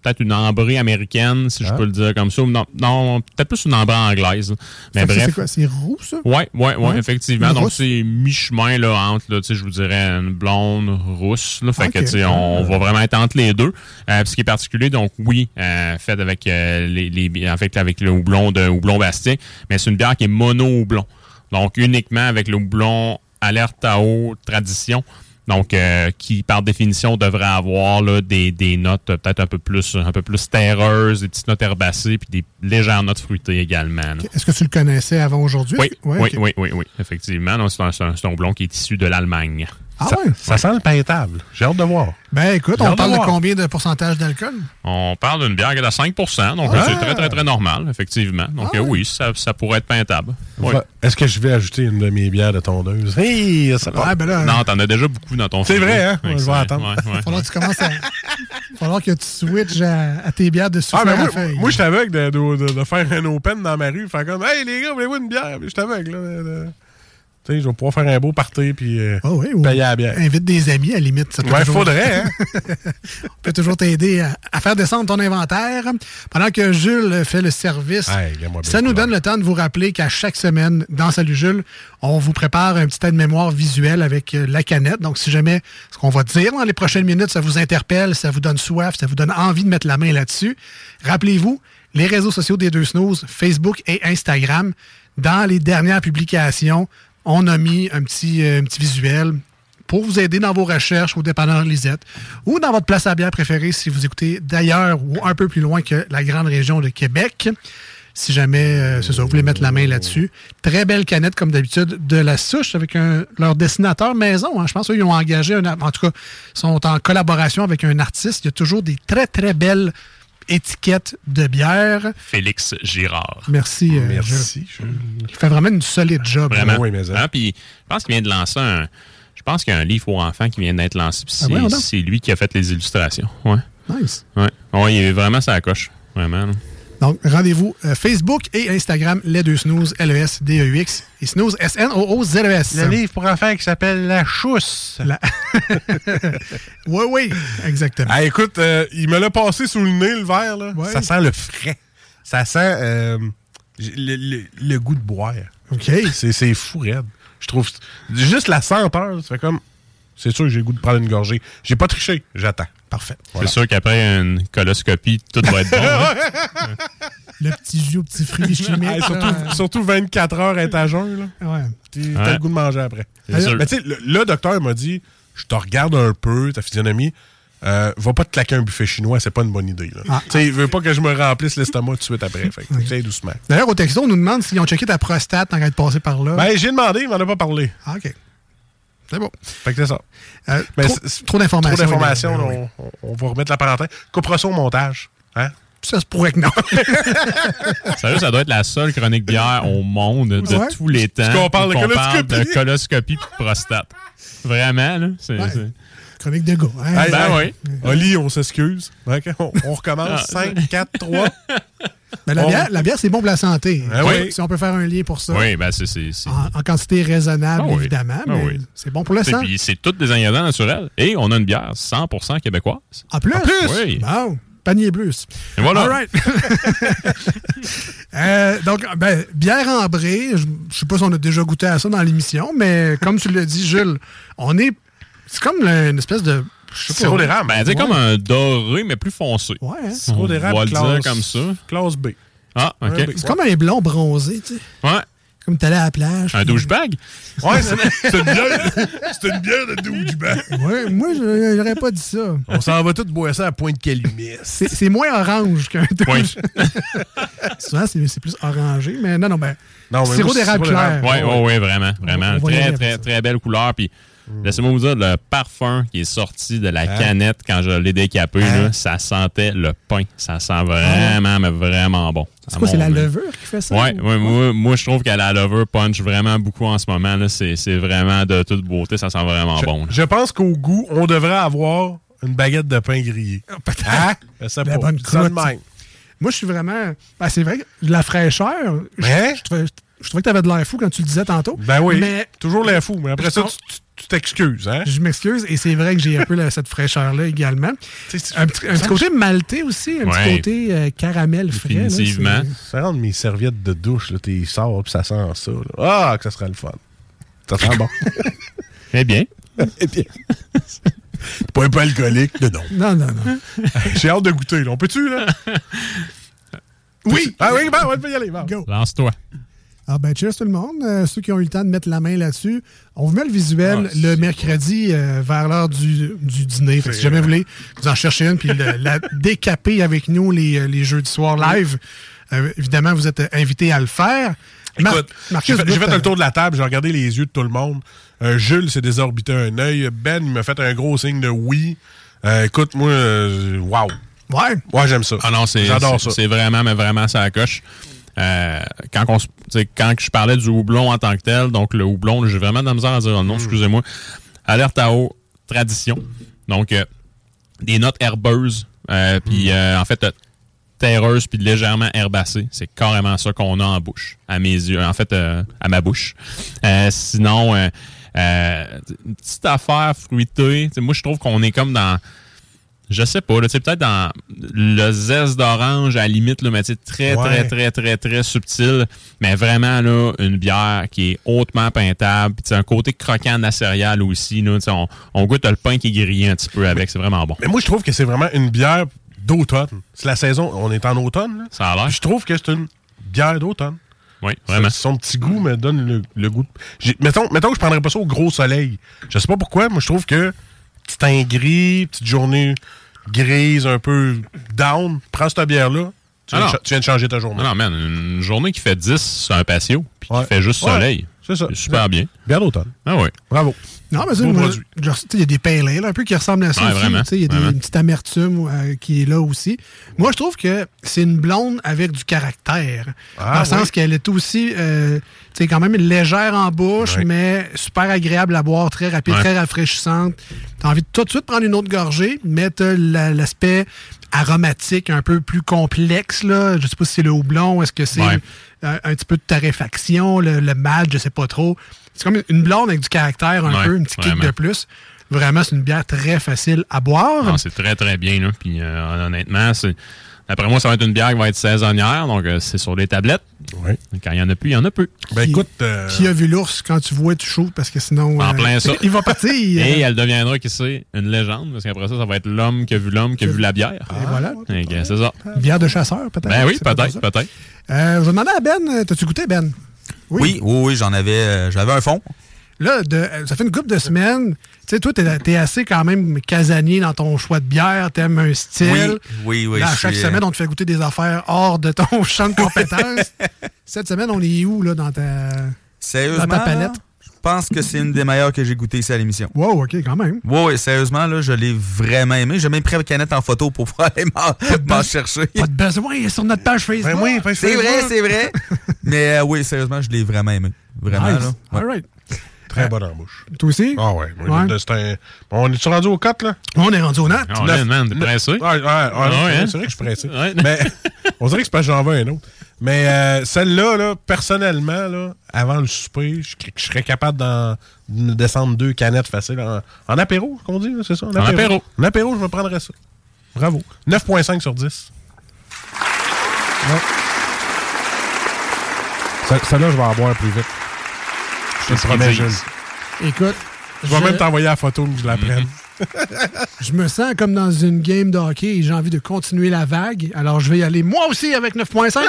peut-être une ambrée américaine, si je peux le dire comme ça. Non, non peut-être plus une ambrée anglaise. là. Mais bref. C'est quoi? C'est roux, ça? Ouais, ouais, ouais, Ouais. effectivement. Une Donc, c'est mi-chemin, là, entre, là, tu sais, je vous dirais, une blonde rousse, là. Fait Ok. que, tu sais, on va vraiment être entre les deux. Euh, ce qui est particulier, donc, oui, euh, fait avec, euh, les, les, en fait, avec le houblon de houblon Bastien, mais c'est une bière qui est mono-houblon. Donc, uniquement avec le houblon alerte à eau tradition. Donc, euh, qui, par définition, devrait avoir là, des, des notes peut-être un peu plus un peu plus terreuses, des petites notes herbacées, puis des légères notes fruitées également. Est-ce que tu le connaissais avant aujourd'hui? Oui, Ouais, oui, oui, oui, oui, effectivement. Donc, C'est un, c'est un- c'est un houblon qui est issu de l'Allemagne. Ah ça, ouais? ça sent le peintable. J'ai hâte de voir. Ben écoute, on parle de combien de pourcentage d'alcool? On parle d'une bière qui est à 5% donc Ah! c'est très, très, très normal, effectivement. Donc Ah oui, ça, ça pourrait être peintable. Oui. Est-ce que je vais ajouter une de mes bières de tondeuse? Hey, ça ben là, Non, t'en as déjà beaucoup dans ton C'est vrai, hein? Fait que Je vais c'est- attendre. ouais, il falloir ouais. que tu commences à. Il va falloir que tu switches à, à tes bières de Ah, souffle mais à moi, feuille. moi je suis aveugle de, de- de- de faire un open dans ma rue. Faire comme, hey les gars, voulez-vous une bière? Je suis aveugle, là. de- de- Tu sais, je vais pouvoir faire un beau party puis euh, Ah oui, payer la bière. invite des amis, à la limite. Ça peut Ouais, toujours- faudrait, hein? On peut toujours t'aider à, à faire descendre ton inventaire. Pendant que Jules fait le service, Hey, ça nous donne le temps de vous rappeler qu'à chaque semaine, dans Salut Jules, on vous prépare un petit aide-mémoire visuel avec euh, la canette. Donc, si jamais ce qu'on va dire dans les prochaines minutes, ça vous interpelle, ça vous donne soif, ça vous donne envie de mettre la main là-dessus, rappelez-vous, les réseaux sociaux des deux snooze, Facebook et Instagram, dans les dernières publications, on a mis un petit, euh, un petit visuel pour vous aider dans vos recherches au dépanneur Lisette ou dans votre place à bière préférée si vous écoutez d'ailleurs ou un peu plus loin que la grande région de Québec. Si jamais, euh, c'est vous voulez mettre la main là-dessus. Très belle canette, comme d'habitude, de la souche avec leur dessinateur maison. hein. Je pense qu'ils ont engagé, un, en tout cas, sont en collaboration avec un artiste. Il y a toujours des très, très belles étiquettes de bière. Félix Girard. Merci. euh, Merci. Il fait vraiment une solide job. Vraiment. Oui, mais ça. Hein, puis je pense qu'il vient de lancer un. Je pense qu'il y a un livre pour enfants qui vient d'être lancé. Ah ouais, c'est lui qui a fait les illustrations. Ouais. Nice. Ouais. Ouais, il est vraiment ça coche. Vraiment. là. Donc, rendez-vous euh, Facebook et Instagram, les deux snooze, L-E-S-D-E-U-X, et snooze, S-N-O-O-Z-E-S. Le livre pour enfants qui s'appelle La Chousse. La- oui, oui, exactement. Ah, écoute, euh, il me l'a passé sous le nez, le verre. Là. Ouais. Ça sent le frais. Ça sent euh, le, le- le goût de boire. OK. C'est c'est fou, raide. Je trouve. Juste la senteur, ça fait comme. C'est sûr que j'ai le goût de prendre une gorgée. J'ai pas triché, j'attends. Parfait. Voilà. C'est sûr qu'après une coloscopie, tout va être bon. hein. Le petit jus, petit fruit chimique. Hey, surtout, là. surtout 24 heures être à jeun, là. Ouais. T'as Ouais. le goût de manger après. Mais tu sais, le, le docteur m'a dit je te regarde un peu, ta physionomie. Euh, va pas te claquer un buffet chinois, c'est pas une bonne idée. Là. Ah. Tu sais, il veut pas que je me remplisse l'estomac tout de suite après. Fait que, tu sais, doucement. D'ailleurs, au texto, on nous demande s'ils ont checké ta prostate en train de passer par là. Ben, j'ai demandé, il m'en a pas parlé. Ah, OK. C'est bon. Fait que c'est ça. Euh, Mais trop, c'est- c'est- trop d'informations. Trop d'informations, oui. on, on va remettre la parenthèse. Coupera ça au montage. Hein? Ça se pourrait que non. Sérieux, ça doit être la seule chronique bière au monde de Ouais. tous les temps. qu'on parle de où qu'on coloscopie. de coloscopie et de prostate. Vraiment, là. C'est, Ouais. c'est- Chronique de gars. hein? Ben hey, Oli, on s'excuse. On, on recommence. Ah. 5, 4, 3. Ben, la, on- bière, la bière, c'est bon pour la santé. Oui. Si on peut faire un lien pour ça. Oui, ben c'est. En, en quantité raisonnable, Ah oui. évidemment, Ah mais oui. c'est bon pour le Et sang. puis c'est tous des ingrédients naturels. Et on a une bière 100% québécoise. En plus? Oui. Bon, panier plus. Et voilà. All right. Euh, donc, ben, bière ambrée, je ne sais pas si on a déjà goûté à ça dans l'émission, mais comme tu l'as dit, Jules, on est. C'est comme une espèce de Sirop d'érable. Ben, c'est comme un doré, mais plus foncé. Ouais, hein? Sirop On d'érable va le dire classe- comme ça. Classe B. Ah, OK. Ouais, C'est comme un blond bronzé, tu sais. Ouais. Comme t'allais à la plage. Un douchebag? Ouais, c'est c'est une bière, c'est une bière de douchebag. Ouais, moi, je- j'aurais pas dit ça. On s'en va tous boire ça à Pointe Calumet. C'est c'est moins orange qu'un douche. Souvent, c'est plus orangé, mais non, non, ben. Non, mais sirop d'érable clair. Oui, oui, oui, vraiment. Vraiment. On très, très, très, belle couleur. Puis, laissez-moi vous dire, le parfum qui est sorti de la canette quand je l'ai décapé, Hein? là, ça sentait le pain. Ça sent vraiment, mais vraiment bon. C'est quoi, c'est la levure qui fait ça? Oui, ou- ouais, moi, moi, je trouve que la levure punch vraiment beaucoup en ce moment. là. C'est c'est vraiment de toute beauté. Ça sent vraiment Je, bon. là. je pense qu'au goût, on devrait avoir une baguette de pain grillé. Hein? Je sais La pas. bonne Ça même. Moi, je suis vraiment. Ben, c'est vrai, que la fraîcheur. je- Hein? Je, trouvais, je trouvais que t'avais de l'air fou quand tu le disais tantôt. Ben oui. Mais Toujours l'air fou. Mais après Je ça, tu- tu t'excuses, hein? je m'excuse, et c'est vrai que j'ai un peu cette fraîcheur-là également. Un petit, un petit côté maltais aussi, un Ouais. petit côté euh, caramel frais. Définitivement. c'est- Ça rentre mes serviettes de douche, là, t'es sors, puis ça sent ça. là. Ah, que ça serait le fun. Ça sent bon. Eh bien. Eh bien. T'es pas un peu alcoolique? Non, non. Non, non, non. J'ai hâte de goûter, là. On peut-tu, là? Oui! Ah oui, ben, on peut y aller. Go. Lance-toi. Ah ben cheers tout le monde. Euh, ceux qui ont eu le temps de mettre la main là-dessus. On vous met le visuel Ah, le mercredi euh, vers l'heure du, du dîner. Fait si jamais vous voulez vous en chercher une puis le- la décaper avec nous les, euh, les jeudis soirs live, euh, évidemment, vous êtes invités à le faire. Mar- Écoute, j'ai fait, fait le tour de la table, j'ai regardé les yeux de tout le monde. Euh, Jules s'est désorbité un œil. Ben, il m'a fait un gros signe de oui. Euh, écoute, moi, wow. Ouais. Ouais, j'aime ça. Ah non, c'est J'adore ça. C'est vraiment, mais vraiment, ça coche. Euh, quand, on, se- tu sais, quand je parlais du houblon en tant que tel, donc le houblon, j'ai vraiment de la misère à dire le nom, excusez-moi. Alerte à eau, tradition. Donc, euh, des notes herbeuses, euh, puis euh, en fait, euh, terreuses, puis légèrement herbacées. C'est carrément ça qu'on a en bouche, à mes yeux, en fait, euh, à ma bouche. Euh, sinon, euh, euh, une petite affaire fruitée. Moi, je trouve qu'on est comme dans je sais pas, là, peut-être dans le zeste d'orange à la limite, là, mais très, Ouais. très, très, très, très subtil. Mais vraiment, là, une bière qui est hautement peintable. Puis, un côté croquant de la céréale aussi. Là, on, on goûte le pain qui est grillé un petit peu avec. C'est vraiment bon. Mais moi, je trouve que c'est vraiment une bière d'automne. C'est la saison, on est en automne. Là. Ça a l'air. Je trouve que c'est une bière d'automne. Oui, vraiment. Son petit goût me donne le, le goût. de- Mettons, mettons que je prendrais pas ça au gros soleil. Je sais pas pourquoi, moi je trouve que petit teint gris, petite journée grise, un peu down, prends cette bière-là, tu, Ah viens de tu viens de changer ta journée. Non, non, man, une journée qui fait 10 sur un patio, puis Ouais. qui fait juste Ouais, soleil. c'est ça. super bien. Bière d'automne. Ah oui. Bravo. Non, mais c'est Beau moi, produit. genre, tu sais, il y a des pale ale un peu qui ressemblent à ça Ouais, aussi. vraiment, Tu sais, Il y a des- une petite amertume euh, qui est là aussi. Moi, je trouve que c'est une blonde avec du caractère. Ah, dans le sens oui. qu'elle est aussi, euh, tu sais, quand même légère en bouche, mais super agréable à boire, très rapide, Ouais. très rafraîchissante. T'as envie de tout de suite prendre une autre gorgée, mais t'as la- l'aspect aromatique un peu plus complexe. Là. Je sais pas si c'est le houblon, est-ce que c'est Ouais. un, un petit peu de torréfaction, le, le malt, je sais pas trop. C'est comme une blonde avec du caractère un Ouais, peu, un petit kick vraiment. de plus. Vraiment, c'est une bière très facile à boire. C'est très, très bien. Là. Puis, euh, honnêtement, c'est- d'après moi, ça va être une bière qui va être saisonnière. Donc, euh, c'est sur les tablettes. Oui. Quand il y en a plus, il y en a plus. Ben Qui- écoute, euh, Qui a vu l'ours quand tu vois, tu chaudes parce que sinon. En euh, plein ça. Il va partir. Et elle deviendra, qui sait, une légende, parce qu'après ça, ça va être l'homme qui a vu l'homme qui a vu la bière. et voilà. C'est ça. Bière de chasseur, peut-être. Ben oui, peut-être, peut-être. Euh, je vais demander à Ben, t'as-tu goûté, Ben? Oui, oui, oui, j'en avais, euh, j'avais un fond. Là, de- euh, ça fait une couple de semaines. Tu sais, toi, t'es es assez quand même casanier dans ton choix de bière. T'aimes un style. Oui, oui, oui. Là, chaque suis, semaine, euh, on te fait goûter des affaires hors de ton champ de compétences. Cette semaine, on est où, là, dans ta, Sérieusement, dans ta palette? Je pense que c'est une des meilleures que j'ai goûtées ici à l'émission. Wow, OK, quand même. Oui, oui, sérieusement, là, je l'ai vraiment aimé. J'ai même pris la canette en photo pour pouvoir aller m'en chercher. Pas de besoin, il est sur notre page Facebook. ben oui, C'est vrai, c'est vrai. Mais euh, oui, sérieusement, je l'ai vraiment aimé. Vraiment, Nice. là. Ouais. All right. très bonne en bouche. Toi aussi? Ah ouais. Ouais. c'est un- On est-tu rendu au 4, là? On est rendu au nat. Oh, Neuf- man, man, t'es neuf- pressé? Ouais, ouais, ouais, Ah c'est ouais, c'est vrai que je suis pressé. Ouais. Mais on dirait que c'est parce que j'en veux un autre. Mais euh, celle-là, là, personnellement, là, avant le souper, je, je serais capable d'en de descendre deux canettes faciles en, en apéro, qu'on dit, c'est ça? En apéro. En apéro, je me prendrais ça. Bravo. 9.5 sur 10. Ouais. Ce- Celle-là, je vais en boire plus vite. Je te promets. Écoute. Je vais même t'envoyer la photo que je la prenne. Je me sens comme dans une game de hockey et j'ai envie de continuer la vague. Alors, je vais y aller moi aussi avec 9.5.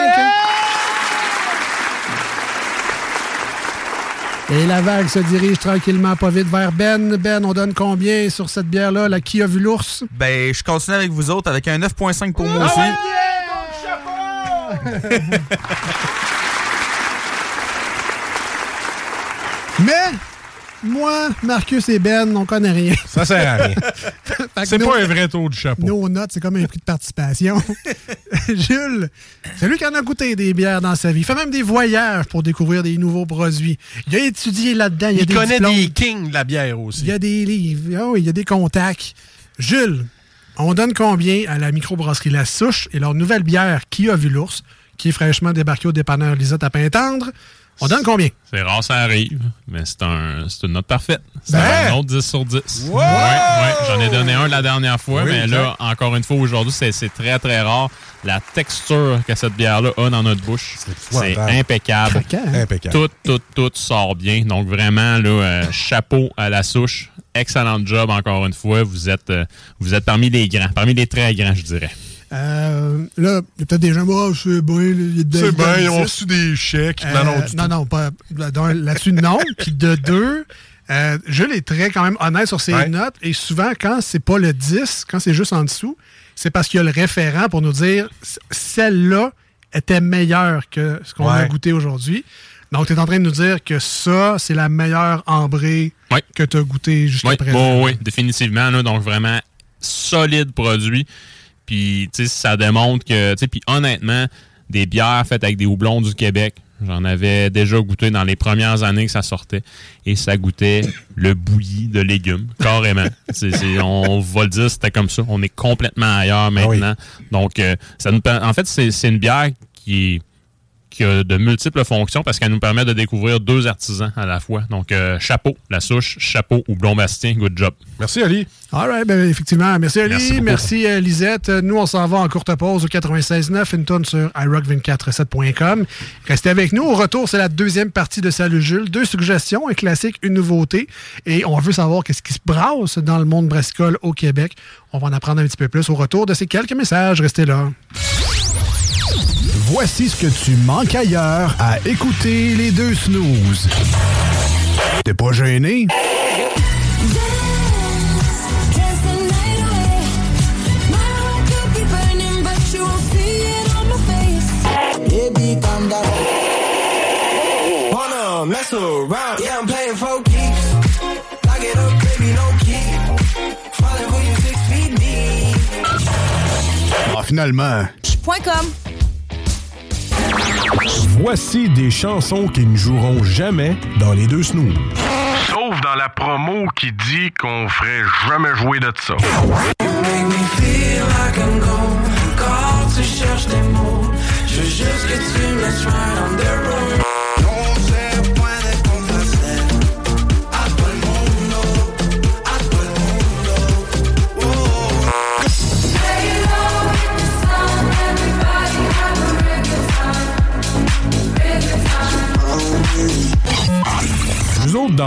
Et la vague se dirige tranquillement, pas vite, vers Ben. Ben, on donne combien sur cette bière-là, la Qui a vu l'ours? Ben, je continue avec vous autres avec un 9.5 pour moi aussi. Mais, moi, Marcus et Ben, on connaît rien. Ça sert à rien. C'est nos- pas un vrai taux de chapeau. Nos notes, c'est comme un prix de participation. Jules, c'est lui qui en a goûté des bières dans sa vie. Il fait même des voyages pour découvrir des nouveaux produits. Il a étudié là-dedans. Il, a des connaît diplômes. des kings de la bière aussi. Il y a des livres. Ah il y a des contacts. Jules, on donne combien à la microbrasserie La Souche et leur nouvelle bière Qui a vu l'ours, qui est fraîchement débarquée au dépanneur Lisette à Pintendre? On donne combien? C'est rare, ça arrive, mais c'est un, c'est une note parfaite. C'est Ben! un autre 10 sur 10. Wow! Ouais, ouais. J'en ai donné un la dernière fois, Oui, mais exact. là, encore une fois, aujourd'hui, c'est, c'est très, très rare. La texture que cette bière-là a dans notre bouche, c'est impeccable. Craquant, hein? Impeccable. Tout, tout, tout sort bien. Donc, vraiment, là, euh, chapeau à la souche. Excellent job, encore une fois. Vous êtes, euh, vous êtes parmi les grands, parmi les très grands, je dirais. Euh, là, il y a peut-être des gens, oh, c'est bien, il y a de C'est bien, ils ont reçu des chèques. Euh, non, non, du non, tout. non, pas. d'un, Là-dessus, non. Puis de deux, euh, Jules est très quand même honnête sur Ouais. notes. Et souvent, quand c'est pas le 10, quand c'est juste en dessous, c'est parce qu'il y a le référent pour nous dire celle-là était meilleure que ce qu'on a goûté aujourd'hui. Donc, tu es en train de nous dire que ça, c'est la meilleure ambrée Ouais. que tu as goûté jusqu'à Oui, présent. oui, définitivement. là, donc, vraiment, solide produit. Puis, tu sais, ça démontre que, tu sais, puis honnêtement, des bières faites avec des houblons du Québec, j'en avais déjà goûté dans les premières années que ça sortait. Et ça goûtait le bouilli de légumes, carrément. C'est- c'est- on va le dire, c'était comme ça. On est complètement ailleurs maintenant. Donc, euh, ça nous, en fait, c'est c'est une bière qui est qui a de multiples fonctions parce qu'elle nous permet de découvrir deux artisans à la fois. Donc, euh, chapeau, la souche, chapeau ou blond bastien, good job. Merci, Ali. All right, ben, effectivement. Merci, Ali. Merci euh, Lisette. Nous, on s'en va en courte pause au 96.9, une tonne sur iRock247.com. Restez avec nous. Au retour, c'est la deuxième partie de Salut Jules. Deux suggestions, un classique, une nouveauté. Et on veut savoir qu'est-ce qui se brasse dans le monde brassicole au Québec. On va en apprendre un petit peu plus au retour de ces quelques messages. Restez là. Voici ce que tu manques ailleurs à écouter les deux snooze. T'es pas gêné? Mess. Ah, finalement. Point. Voici des chansons qui ne joueront jamais dans les deux snooze. Sauf dans la promo qui dit qu'on ferait jamais jouer de ça. Make me feel like I'm gone. Quand tu cherches des mots, je veux juste que tu me laisses right on the road.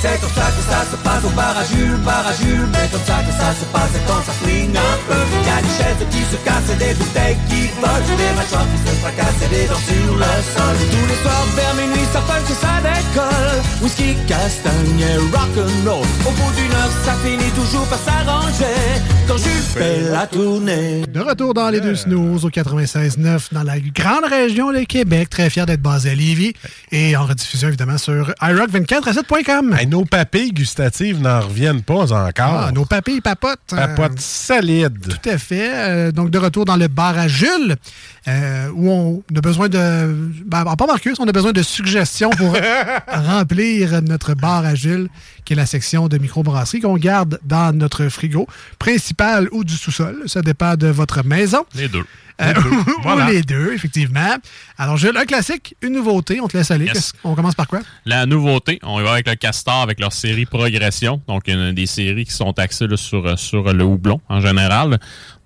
C'est comme ça que ça se passe au bar à Jules, bar à Jules. C'est comme ça que ça se passe quand ça flingue un peu. Y a des chaises qui se cassent et des bouteilles qui volent. Des mâchoires qui se fracassent et des dents sur le sol. Tous les soirs vers minuit, ça punch et ça décolle. Whisky, castagne et rock'n'roll. Au bout d'une heure, ça finit toujours par s'arranger. Quand Jules fait la tournée. De retour dans les deux snooze au 96.9 dans la grande région de Québec. Très fier d'être basé à Lévis. Et en rediffusion, évidemment, sur iRock247.com. nos papilles gustatives n'en reviennent pas encore. Ah, nos papilles papotent. Papotent solides. Tout à fait. Euh, donc, de retour dans le bar à Jules, euh, où on a besoin de... Ben, pas Marcus, on a besoin de suggestions pour remplir notre bar à Jules, qui est la section de microbrasserie qu'on garde dans notre frigo principal ou du sous-sol. Ça dépend de votre maison. Les deux. Euh, ou Voilà. les deux, effectivement. Alors, Jules, un classique, une nouveauté. On te laisse aller. Yes. On commence par quoi? La nouveauté, on y va avec le Castor, avec leur série Progression. Donc, une des séries qui sont axées là, sur, sur le houblon en général.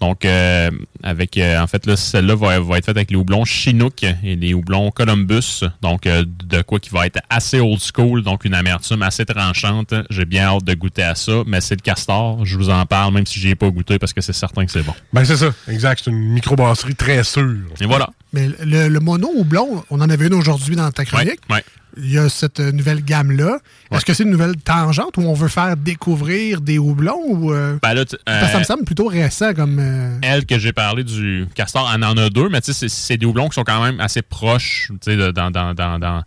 Donc, euh, avec euh, en fait, là, celle-là va, va être faite avec les houblons Chinook et les houblons Columbus. Donc, euh, de quoi qui va être assez old school, donc une amertume assez tranchante. J'ai bien hâte de goûter à ça, mais c'est le Castor. Je vous en parle, même si j'y ai pas goûté, parce que c'est certain que c'est bon. Ben, c'est ça. Exact. C'est une microbrasserie très sûre. Et voilà. Mais le, le mono houblon, on en avait une aujourd'hui dans ta chronique. Ouais. Il y a cette euh, nouvelle gamme-là. Est-ce que c'est une nouvelle tangente où on veut faire découvrir des houblons ou. euh, Ben là, ça euh, me semble plutôt récent comme. euh, elle que j'ai parlé du castor, elle en a deux, mais tu sais, c'est- des houblons qui sont quand même assez proches, tu sais, dans, dans, dans, dans,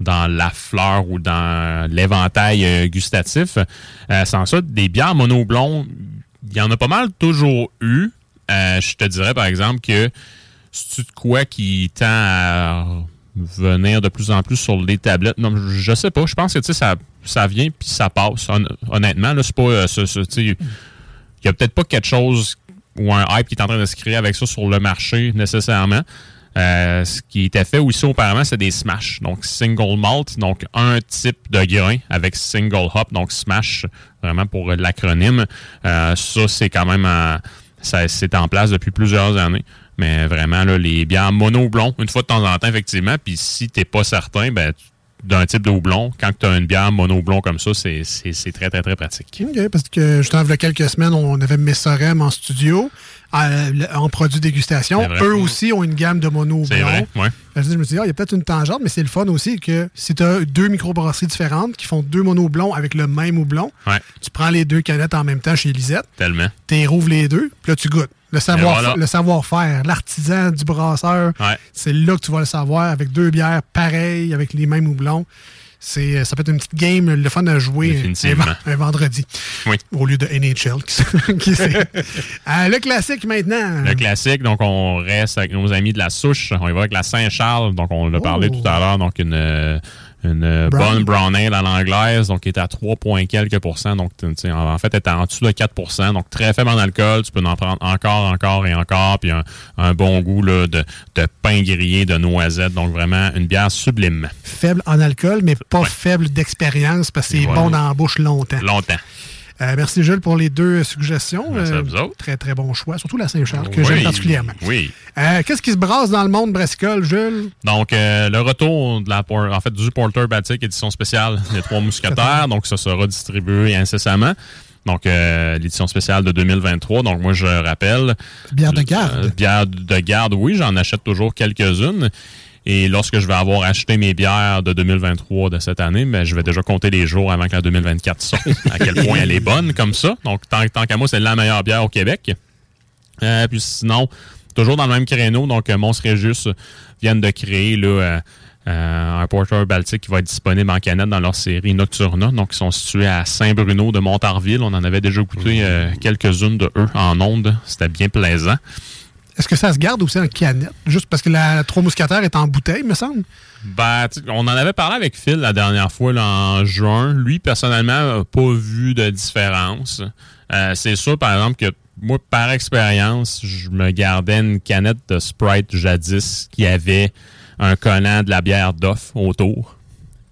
dans la fleur ou dans l'éventail euh, gustatif. Euh, sans ça, des bières mono-houblons, il y en a pas mal toujours eu. Euh, je te dirais, par exemple, que c'est de quoi qui tend à venir de plus en plus sur les tablettes. Non, je sais pas. Je pense que ça, ça vient puis ça passe. Hon- honnêtement, c'est pas. euh, il y a peut-être pas quelque chose ou un hype qui est en train de se créer avec ça sur le marché nécessairement. Euh, ce qui était fait aussi auparavant, c'est des smash. Donc, single malt, donc un type de grain avec single hop, donc smash, vraiment pour l'acronyme. Euh, ça, c'est quand même c'est en place depuis plusieurs années. Mais vraiment, là, les bières mono-blond, une fois de temps en temps, effectivement. Puis si t'es pas certain, ben, d'un type de houblon, quand tu as une bière mono-blond comme ça, c'est très, très, très pratique. OK, parce que justement, il y a quelques semaines, on avait Messorem en studio, en produit dégustation. Vrai. Eux aussi ont une gamme de mono C'est vrai, ouais. Je me suis dit, ah, il y a peut-être une tangente, mais c'est le fun aussi que si tu as deux microbrasseries différentes qui font deux mono blonds avec le même houblon, Ouais, tu prends les deux canettes en même temps chez Lisette, tellement. tu rouvres les deux, puis là, tu goûtes. Le voilà. savoir-faire, l'artisan du brasseur, Ouais. c'est là que tu vas le savoir avec deux bières pareilles, avec les mêmes houblons. C'est, ça peut être une petite game, le fun à jouer un, vendredi. Oui. Au lieu de NHL. qui-. Euh, le classique maintenant. Le classique, donc on reste avec nos amis de la souche. On y va avec la Saint-Charles, donc on l'a parlé Oh. tout à l'heure, donc une, euh, une euh, Brown. bonne brown ale à l'anglaise, donc qui est à 3 points quelques pourcents, donc en fait elle est en dessous de 4% donc très faible en alcool, tu peux en prendre encore, encore et encore, puis un, un bon goût là, de, de pain grillé, de noisettes, donc vraiment une bière sublime. Faible en alcool, mais pas faible d'expérience parce que c'est Voilà. bon dans la bouche longtemps. Longtemps. Euh, merci Jules pour les deux suggestions. Merci à vous autres. Très très bon choix, surtout la Saint-Charles que Oui, j'aime particulièrement. Oui. Euh, Qu'est-ce qui se brasse dans le monde brassicole, Jules? Donc, euh, le retour de la en fait, du Porter Baltic édition spéciale des Trois Mousquetaires. Donc, ça sera distribué incessamment. Donc, euh, l'édition spéciale de 2023. Donc, moi, je rappelle. Bière de garde. Euh, bière de garde, oui, j'en achète toujours quelques-unes. Et lorsque je vais avoir acheté mes bières de 2023 de cette année, ben, je vais déjà compter les jours avant que la 2024 sorte. à quel point elle est bonne comme ça. Donc, tant, tant qu'à moi, c'est la meilleure bière au Québec. Euh, puis sinon, toujours dans le même créneau, donc euh, Mons Régis viennent de créer là, euh, un porter baltique qui va être disponible en canette dans leur série Nocturna. Donc, ils sont situés à Saint-Bruno de Montarville. On en avait déjà goûté euh, quelques-unes de eux en ondes. C'était bien plaisant. Est-ce que ça se garde aussi en canette? Juste parce que la Trois Mousquetaires est en bouteille, me semble? Ben, on en avait parlé avec Phil la dernière fois là, en juin. Lui, personnellement, n'a pas vu de différence. Euh, c'est sûr, par exemple, que moi, par expérience, je me gardais une canette de Sprite jadis qui avait un collant de la bière d'off autour.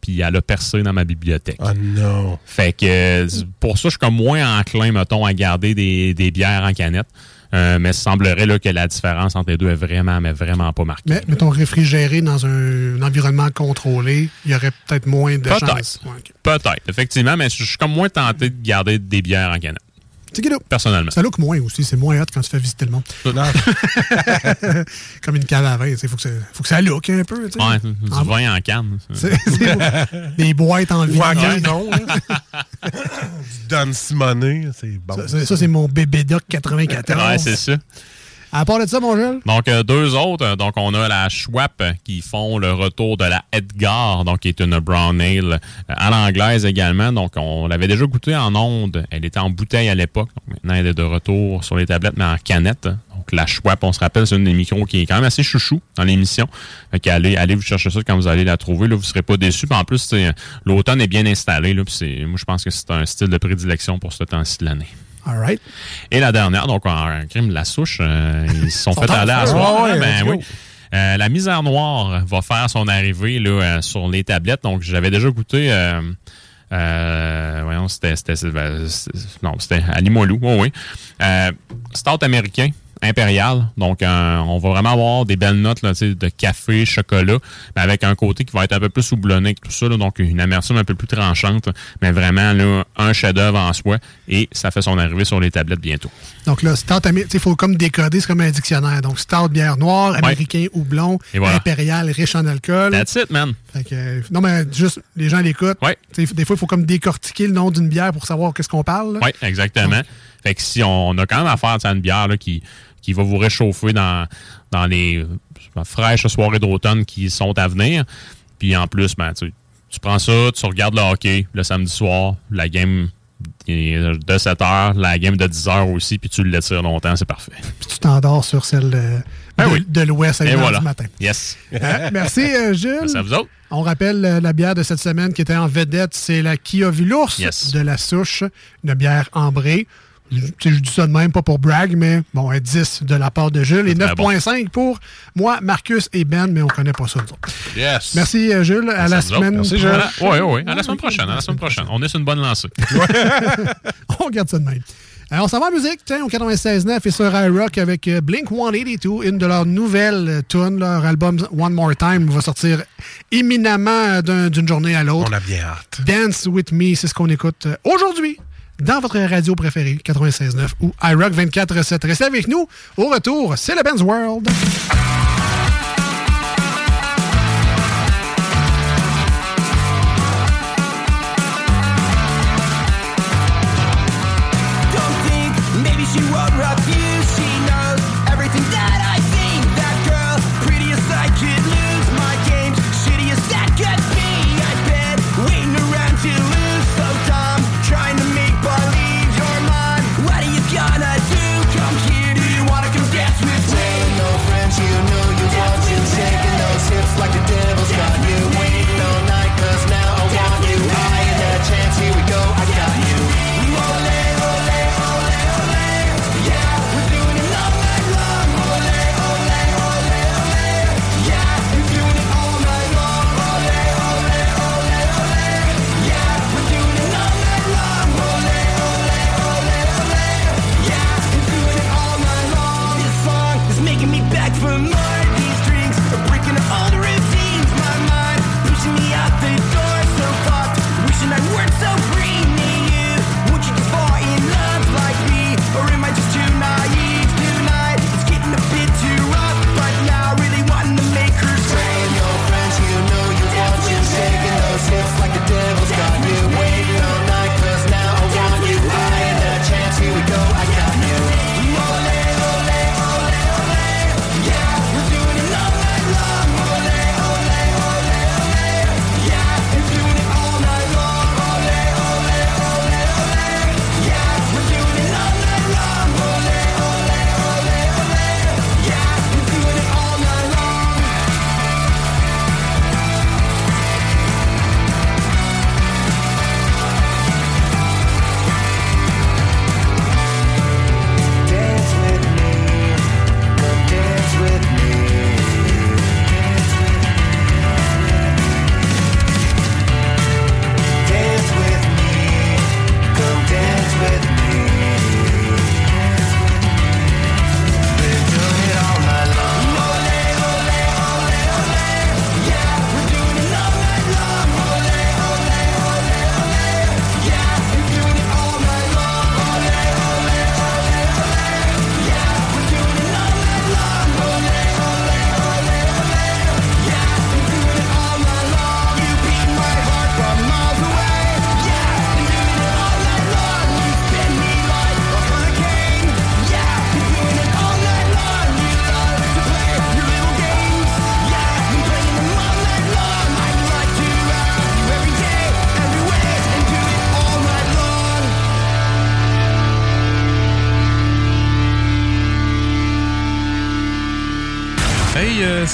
Puis elle a percé dans ma bibliothèque. Oh non. Fait que euh, pour ça, je suis comme moins enclin, mettons, à garder des, des bières en canette. Euh, mais il semblerait là, que la différence entre les deux est vraiment, mais vraiment pas marquée. Mais mettons réfrigéré dans un, un environnement contrôlé, il y aurait peut-être moins de Peut-être. chances. Ouais. Peut-être, effectivement, mais je suis comme moins tenté de garder des bières en canette. C'est kiddo. Personnellement. Ça look moins aussi. C'est moins hot quand tu fais visiter le monde. Comme une à vin. Il faut, que ça- faut que ça look un peu. Ouais, du En- vin en canne. C'est- des boîtes en Ou en vinyle. canon. hein. du Don Simonet, c'est bon. Ça, c'est mon bébé Doc 94. Ouais, c'est ça. À part de ça, mon Jules? Donc, euh, deux autres. euh, Donc, on a la Schwab euh, qui font le retour de la Edgar, donc qui est une brown ale à l'anglaise également. Donc, on l'avait déjà goûté en onde. Elle était en bouteille à l'époque. Maintenant, elle est de retour sur les tablettes, mais en canette. Donc, la Schwab, on se rappelle, c'est une des micros qui est quand même assez chouchou dans l'émission. Fait qu'allez, allez vous chercher ça quand vous allez la trouver. Là, vous serez pas déçus. Puis en plus, l'automne est bien installé. Là, moi, je pense que c'est un style de prédilection pour ce temps-ci de l'année. All right. Et la dernière, donc en crime de la souche, euh, ils se sont Sont fait aller à soir. Ouais, ben oui. Euh, la misère noire va faire son arrivée là, euh, sur les tablettes. Donc, j'avais déjà goûté. Euh, voyons, c'était. ben, Non, c'était. Oui, oui. Euh, stout américain. Impérial. Donc, euh, on va vraiment avoir des belles notes là, de café, chocolat, mais avec un côté qui va être un peu plus houblonné que tout ça. là. donc, une amertume un peu plus tranchante. Mais vraiment, là, un chef-d'œuvre en soi. Et ça fait son arrivée sur les tablettes bientôt. Donc là, stout, il faut comme décoder, c'est comme un dictionnaire. Donc, stout, bière noire, américain, houblon, voilà. impérial, riche en alcool. That's it, man. Fait que, non, mais juste, les gens l'écoutent. Des fois, il faut comme décortiquer le nom d'une bière pour savoir qu'est-ce qu'on parle. Oui, exactement. Fait que si on, a quand même affaire à une bière là, qui, qui va vous réchauffer dans, dans les euh, fraîches soirées d'automne qui sont à venir. Puis en plus, ben, tu, tu prends ça, tu regardes le hockey le samedi soir, la game de 7 heures, la game de 10 heures aussi, puis tu l'étires longtemps, c'est parfait. Puis tu t'endors sur celle euh, de, de l'Ouest à Ben Et 1h voilà. du matin. Yes. Euh, merci, euh, Gilles. Merci à vous autres. On rappelle euh, la bière de cette semaine qui était en vedette, c'est la Kia Vulurs Yes. de la souche, une bière ambrée. Je, je dis ça de même, pas pour brag, mais bon, un 10 de la part de Jules et C'est très 9.5 pour moi, Marcus et Ben, mais on connaît pas ça, nous autres. Yes. Merci, euh, Jules. À la Merci semaine Merci, Jules. Oui, oui, à la semaine prochaine. À la semaine prochaine. On est sur une bonne lancée. on garde ça de même. Euh, on s'en va en musique, tiens, au 96.9 et sur iRock avec euh, Blink 182, une de leurs nouvelles euh, tunes. Leur album One More Time va sortir éminemment euh, d'un- d'une journée à l'autre. On a bien hâte. Dance With Me, c'est ce qu'on écoute euh, aujourd'hui dans votre radio préférée, 96.9 ou iRock 24.7. Restez avec nous. Au retour, c'est le Ben's World.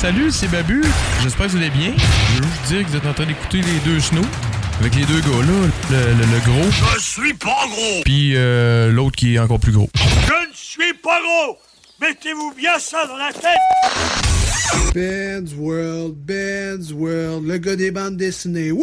Salut, c'est Babu. J'espère que vous allez bien. Je veux juste dire que vous êtes en train d'écouter les deux snows. Avec les deux gars, là, le, le- le gros, Je suis pas gros. puis euh, l'autre qui est encore plus gros. Je ne suis pas gros. Mettez-vous bien ça dans la tête. Ben's World, Ben's World, le gars des bandes dessinées. Wouhou!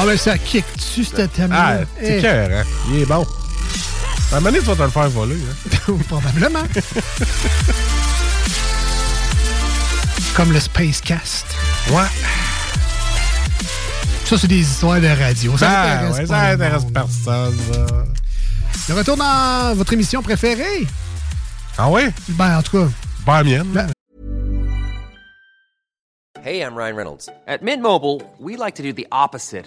Non, mais ça kick dessus, ce thème-là? Ah, c'est Eh, cœur, hein? Il est bon. À un moment donné, tu vas te le faire voler. Hein? Probablement. Comme le Space Cast. Ouais. Ça, c'est des histoires de radio. Ça Ah, intéresse ouais, ça le intéresse personne, ça. De retour dans votre émission préférée? Ah oui? Ben, en tout cas. Pas mienne. Hey, I'm Ryan Reynolds. At Mint Mobile, we like to do the opposite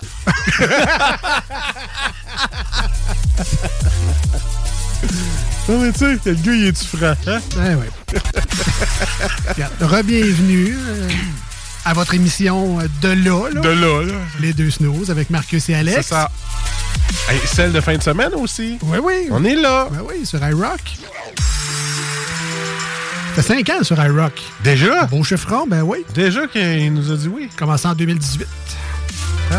Non, mais tu sais, le gars, il est-tu franc, hein? Ouais, ouais. Regarde, Re-bienvenue euh, à votre émission euh, de là, là. De là, là. Les deux snooze avec Marcus et Alex. C'est ça. Hey, celle de fin de semaine aussi. Oui, oui. On est là. Ben oui, sur iRock. Ça fait 5 ans sur iRock. Déjà? Beau chiffron, ben oui. Déjà qu'il nous a dit oui. Commencé en 2018. Ah.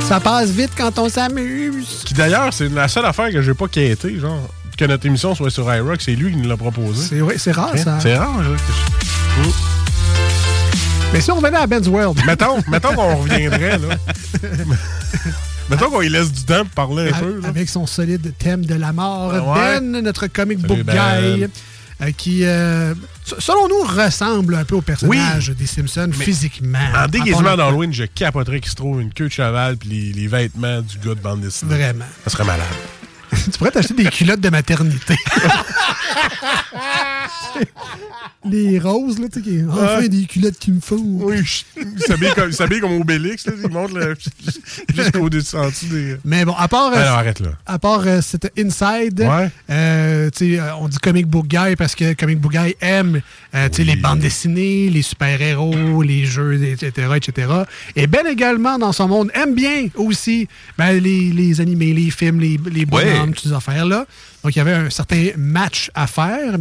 Ça passe vite quand on s'amuse. Qui d'ailleurs, c'est la seule affaire que j'ai pas quêté, genre, que notre émission soit sur iRock, c'est lui qui nous l'a proposé. C'est c'est rare, ça. C'est rare, que je- Mm. Mais si on revenait à Ben's World. Mettons, mettons qu'on reviendrait, là. mettons qu'on lui laisse du temps pour parler un peu, là. Avec son solide thème de la mort. Ouais. Ben, notre comic Salut, book Ben. guy, euh, qui, euh, selon nous, ressemble un peu au personnage des Simpsons physiquement. En déguisement d'Halloween, je capoterais qu'il se trouve une queue de cheval puis les, les vêtements du gars de bande dessinée. Vraiment. Ça serait malade. tu pourrais t'acheter des culottes de maternité. les roses, là, tu sais, qui- enfin Ouais. des culottes qui me font. Oui, il s'habille comme, il comme Obélix, là, il monte le- jusqu'au dessus des. Mais bon, à part, euh, non, arrête là. à part euh, cet Inside, Ouais. euh, tu sais, on dit comic book guy parce que comic book guy aime euh, tu sais, les bandes dessinées, les super-héros, les jeux, etc., etc. Et Ben également, dans son monde, aime bien aussi ben, les, les animés, les films, les, les bonhommes, toutes ces affaires-là. Donc, il y avait un certain match à faire.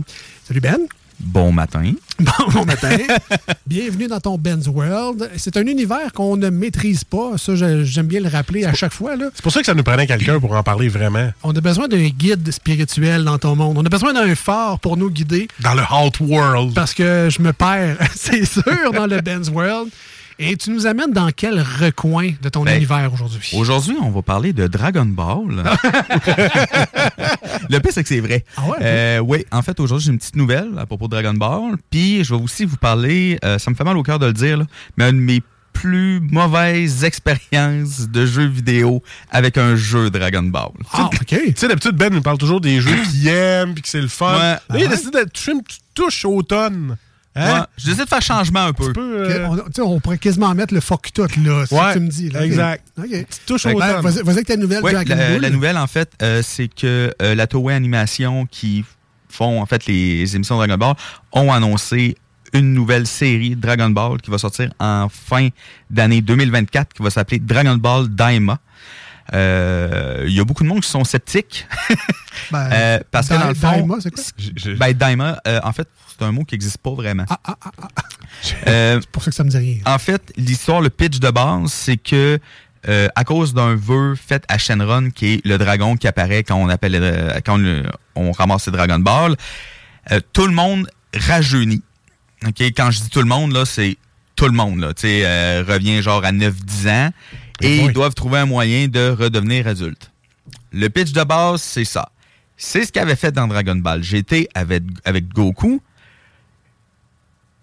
Salut Ben. Bon matin. Bon, matin. Bienvenue dans ton Ben's World. C'est un univers qu'on ne maîtrise pas. Ça, j'aime bien le rappeler à chaque fois. C'est pour ça que ça nous prenait quelqu'un pour en parler vraiment. On a besoin d'un guide spirituel dans ton monde. On a besoin d'un phare pour nous guider. Dans le Hot World. Parce que je me perds, c'est sûr, dans le Ben's World. Et tu nous amènes dans quel recoin de ton Ben, univers aujourd'hui? Aujourd'hui, on va parler de Dragon Ball. le pire, c'est que c'est vrai. Ah ouais? Euh, oui, en fait, aujourd'hui, j'ai une petite nouvelle à propos de Dragon Ball. Puis, je vais aussi vous parler, euh, ça me fait mal au cœur de le dire, là, mais une de mes plus mauvaises expériences de jeux vidéo avec un jeu Dragon Ball. Ah, OK. Tu sais, d'habitude, Ben nous parle toujours des jeux qu'il aime puis que c'est le fun. Ouais. Là, il a Ah décidé de toucher une touche automne. Hein? Ouais, J'essaie de faire changement un peu. euh, on, tu pourrait quasiment mettre le fuck tout, là. Ouais, que tu me dis. Là. Exact. OK. Petite touche Ben. Vas-y avec ta nouvelle, Ouais, la, la nouvelle, en fait, euh, c'est que euh, la Toei Animation qui font en fait les émissions de Dragon Ball ont annoncé une nouvelle série Dragon Ball qui va sortir en fin d'année 2024 qui va s'appeler Dragon Ball Daima. Euh, Il y a beaucoup de monde qui sont sceptiques. Ben, Euh, parce que dans le fond, Daima, c'est quoi? ben, Daima, euh, en fait, c'est un mot qui n'existe pas vraiment. Euh, C'est pour ça que ça me dit rien. en fait, l'histoire, le pitch de base, c'est que euh, à cause d'un vœu fait à Shenron, qui est le dragon qui apparaît quand on appelle euh, quand on, on ramasse les Dragon Ball, euh, tout le monde rajeunit. Ok, Quand je dis tout le monde, là, c'est tout le monde. Là, Tu sais, euh, revient genre à 9-10 ans et ils doivent trouver un moyen de redevenir adulte. Le pitch de base, c'est ça. C'est ce qu'il avait fait dans Dragon Ball GT avec, avec Goku.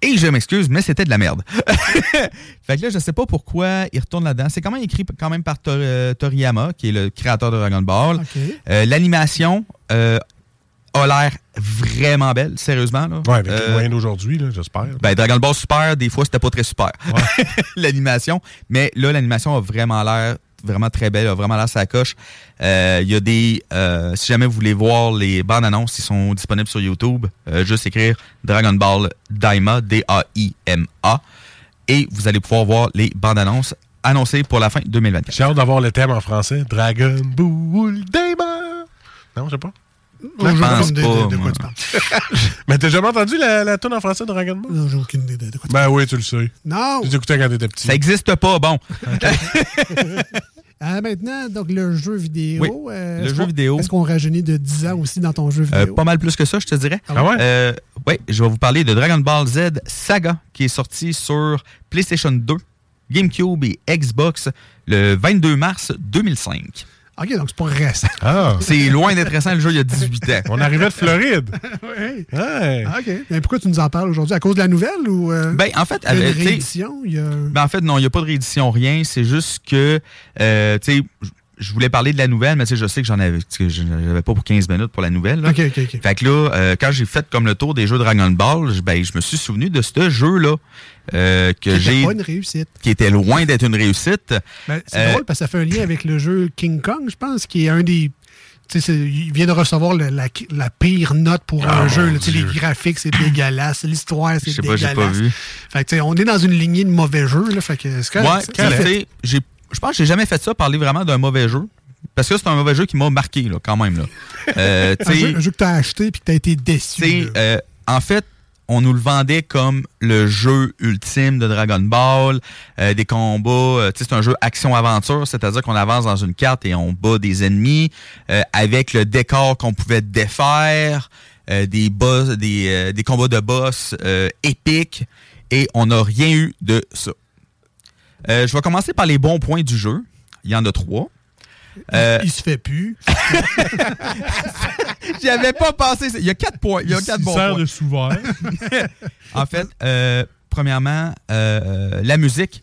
Et je m'excuse, mais c'était de la merde. fait que là, je sais pas pourquoi il retourne là-dedans. C'est quand même écrit quand même par Tor- euh, Toriyama, qui est le créateur de Dragon Ball. Euh, L'animation euh, a l'air vraiment belle, sérieusement. Là. Ouais, avec les Euh, moyens d'aujourd'hui, j'espère. ben, Dragon Ball Super, des fois, c'était pas très super. l'animation. Mais là, l'animation a vraiment l'air vraiment très belle, a vraiment l'air sa coche. Euh, Il y a des... euh, si jamais vous voulez voir les bandes annonces, ils sont disponibles sur YouTube. Euh, juste écrire Dragon Ball Daima, D-A-I-M-A. Et vous allez pouvoir voir les bandes annonces annoncées pour la fin 2024. J'ai hâte d'avoir le thème en français. Dragon Ball Daima. Non, je sais pas. Je pense pas. Mais t'as jamais entendu la, la tune en français de Dragon Ball? Non, j'ai aucune idée de, de quoi tu Ben oui, tu le sais. Non! Tu écoutais quand t'étais petit. Ça existe pas, bon. Ah, maintenant, donc le jeu vidéo. Oui, euh, le est-ce jeu qu'on- vidéo. Est-ce qu'on rajeunit de 10 ans aussi dans ton jeu Euh, vidéo? pas mal plus que ça, je te dirais. Ah ouais? Euh, ouais, je vais vous parler de Dragon Ball Z Saga, qui est sorti sur PlayStation 2, GameCube et Xbox le 22 mars 2005. OK, donc c'est pas récent. Ah. C'est loin d'être récent, le jeu, il y a 18 ans. On arrivait de Floride. oui. Ouais. Ah, OK. Mais pourquoi tu nous en parles aujourd'hui? À cause de la nouvelle ou. euh, Ben, en fait, il y a une euh, réédition? Il y a... Ben, en fait, non, il n'y a pas de réédition, rien. C'est juste que, euh, tu sais, je voulais parler de la nouvelle, mais tu sais, je sais que j'en avais, n'avais pas pour 15 minutes pour la nouvelle. là. OK, OK, OK. Fait que là, euh, quand j'ai fait comme le tour des jeux Dragon Ball, ben, je me suis souvenu de ce jeu-là euh, que j'ai, pas une réussite. qui était loin d'être une réussite. Ben, c'est Euh, drôle parce que ça fait un lien avec le jeu King Kong, je pense, qui est un des. tu sais, c'est- il vient de recevoir le- la, la pire note pour Ah, un jeu. là. Tu sais, Les graphiques, c'est dégueulasse. L'histoire, c'est Je sais pas, dégueulasse. j'ai pas vu. Fait que, tu sais, on est dans une lignée de mauvais jeux. Là, fait que Ouais, je pense que j'ai jamais fait ça, parler vraiment d'un mauvais jeu. Parce que c'est un mauvais jeu qui m'a marqué, là, quand même. Là. Euh, un, jeu, un jeu que tu as acheté puis que tu as été déçu. Euh, en fait, on nous le vendait comme le jeu ultime de Dragon Ball, euh, des combats. euh, c'est un jeu action-aventure, c'est-à-dire qu'on avance dans une carte et on bat des ennemis euh, avec le décor qu'on pouvait défaire, des boss, des, combats de boss épiques, et on n'a rien eu de ça. Je vais commencer par les bons points du jeu. Il y en a trois. Euh, Il se fait plus. J'y avais pas pensé. Il y a quatre points. Il y a quatre Il bons sert points. de sous-vert. en fait, euh, premièrement, euh, la musique,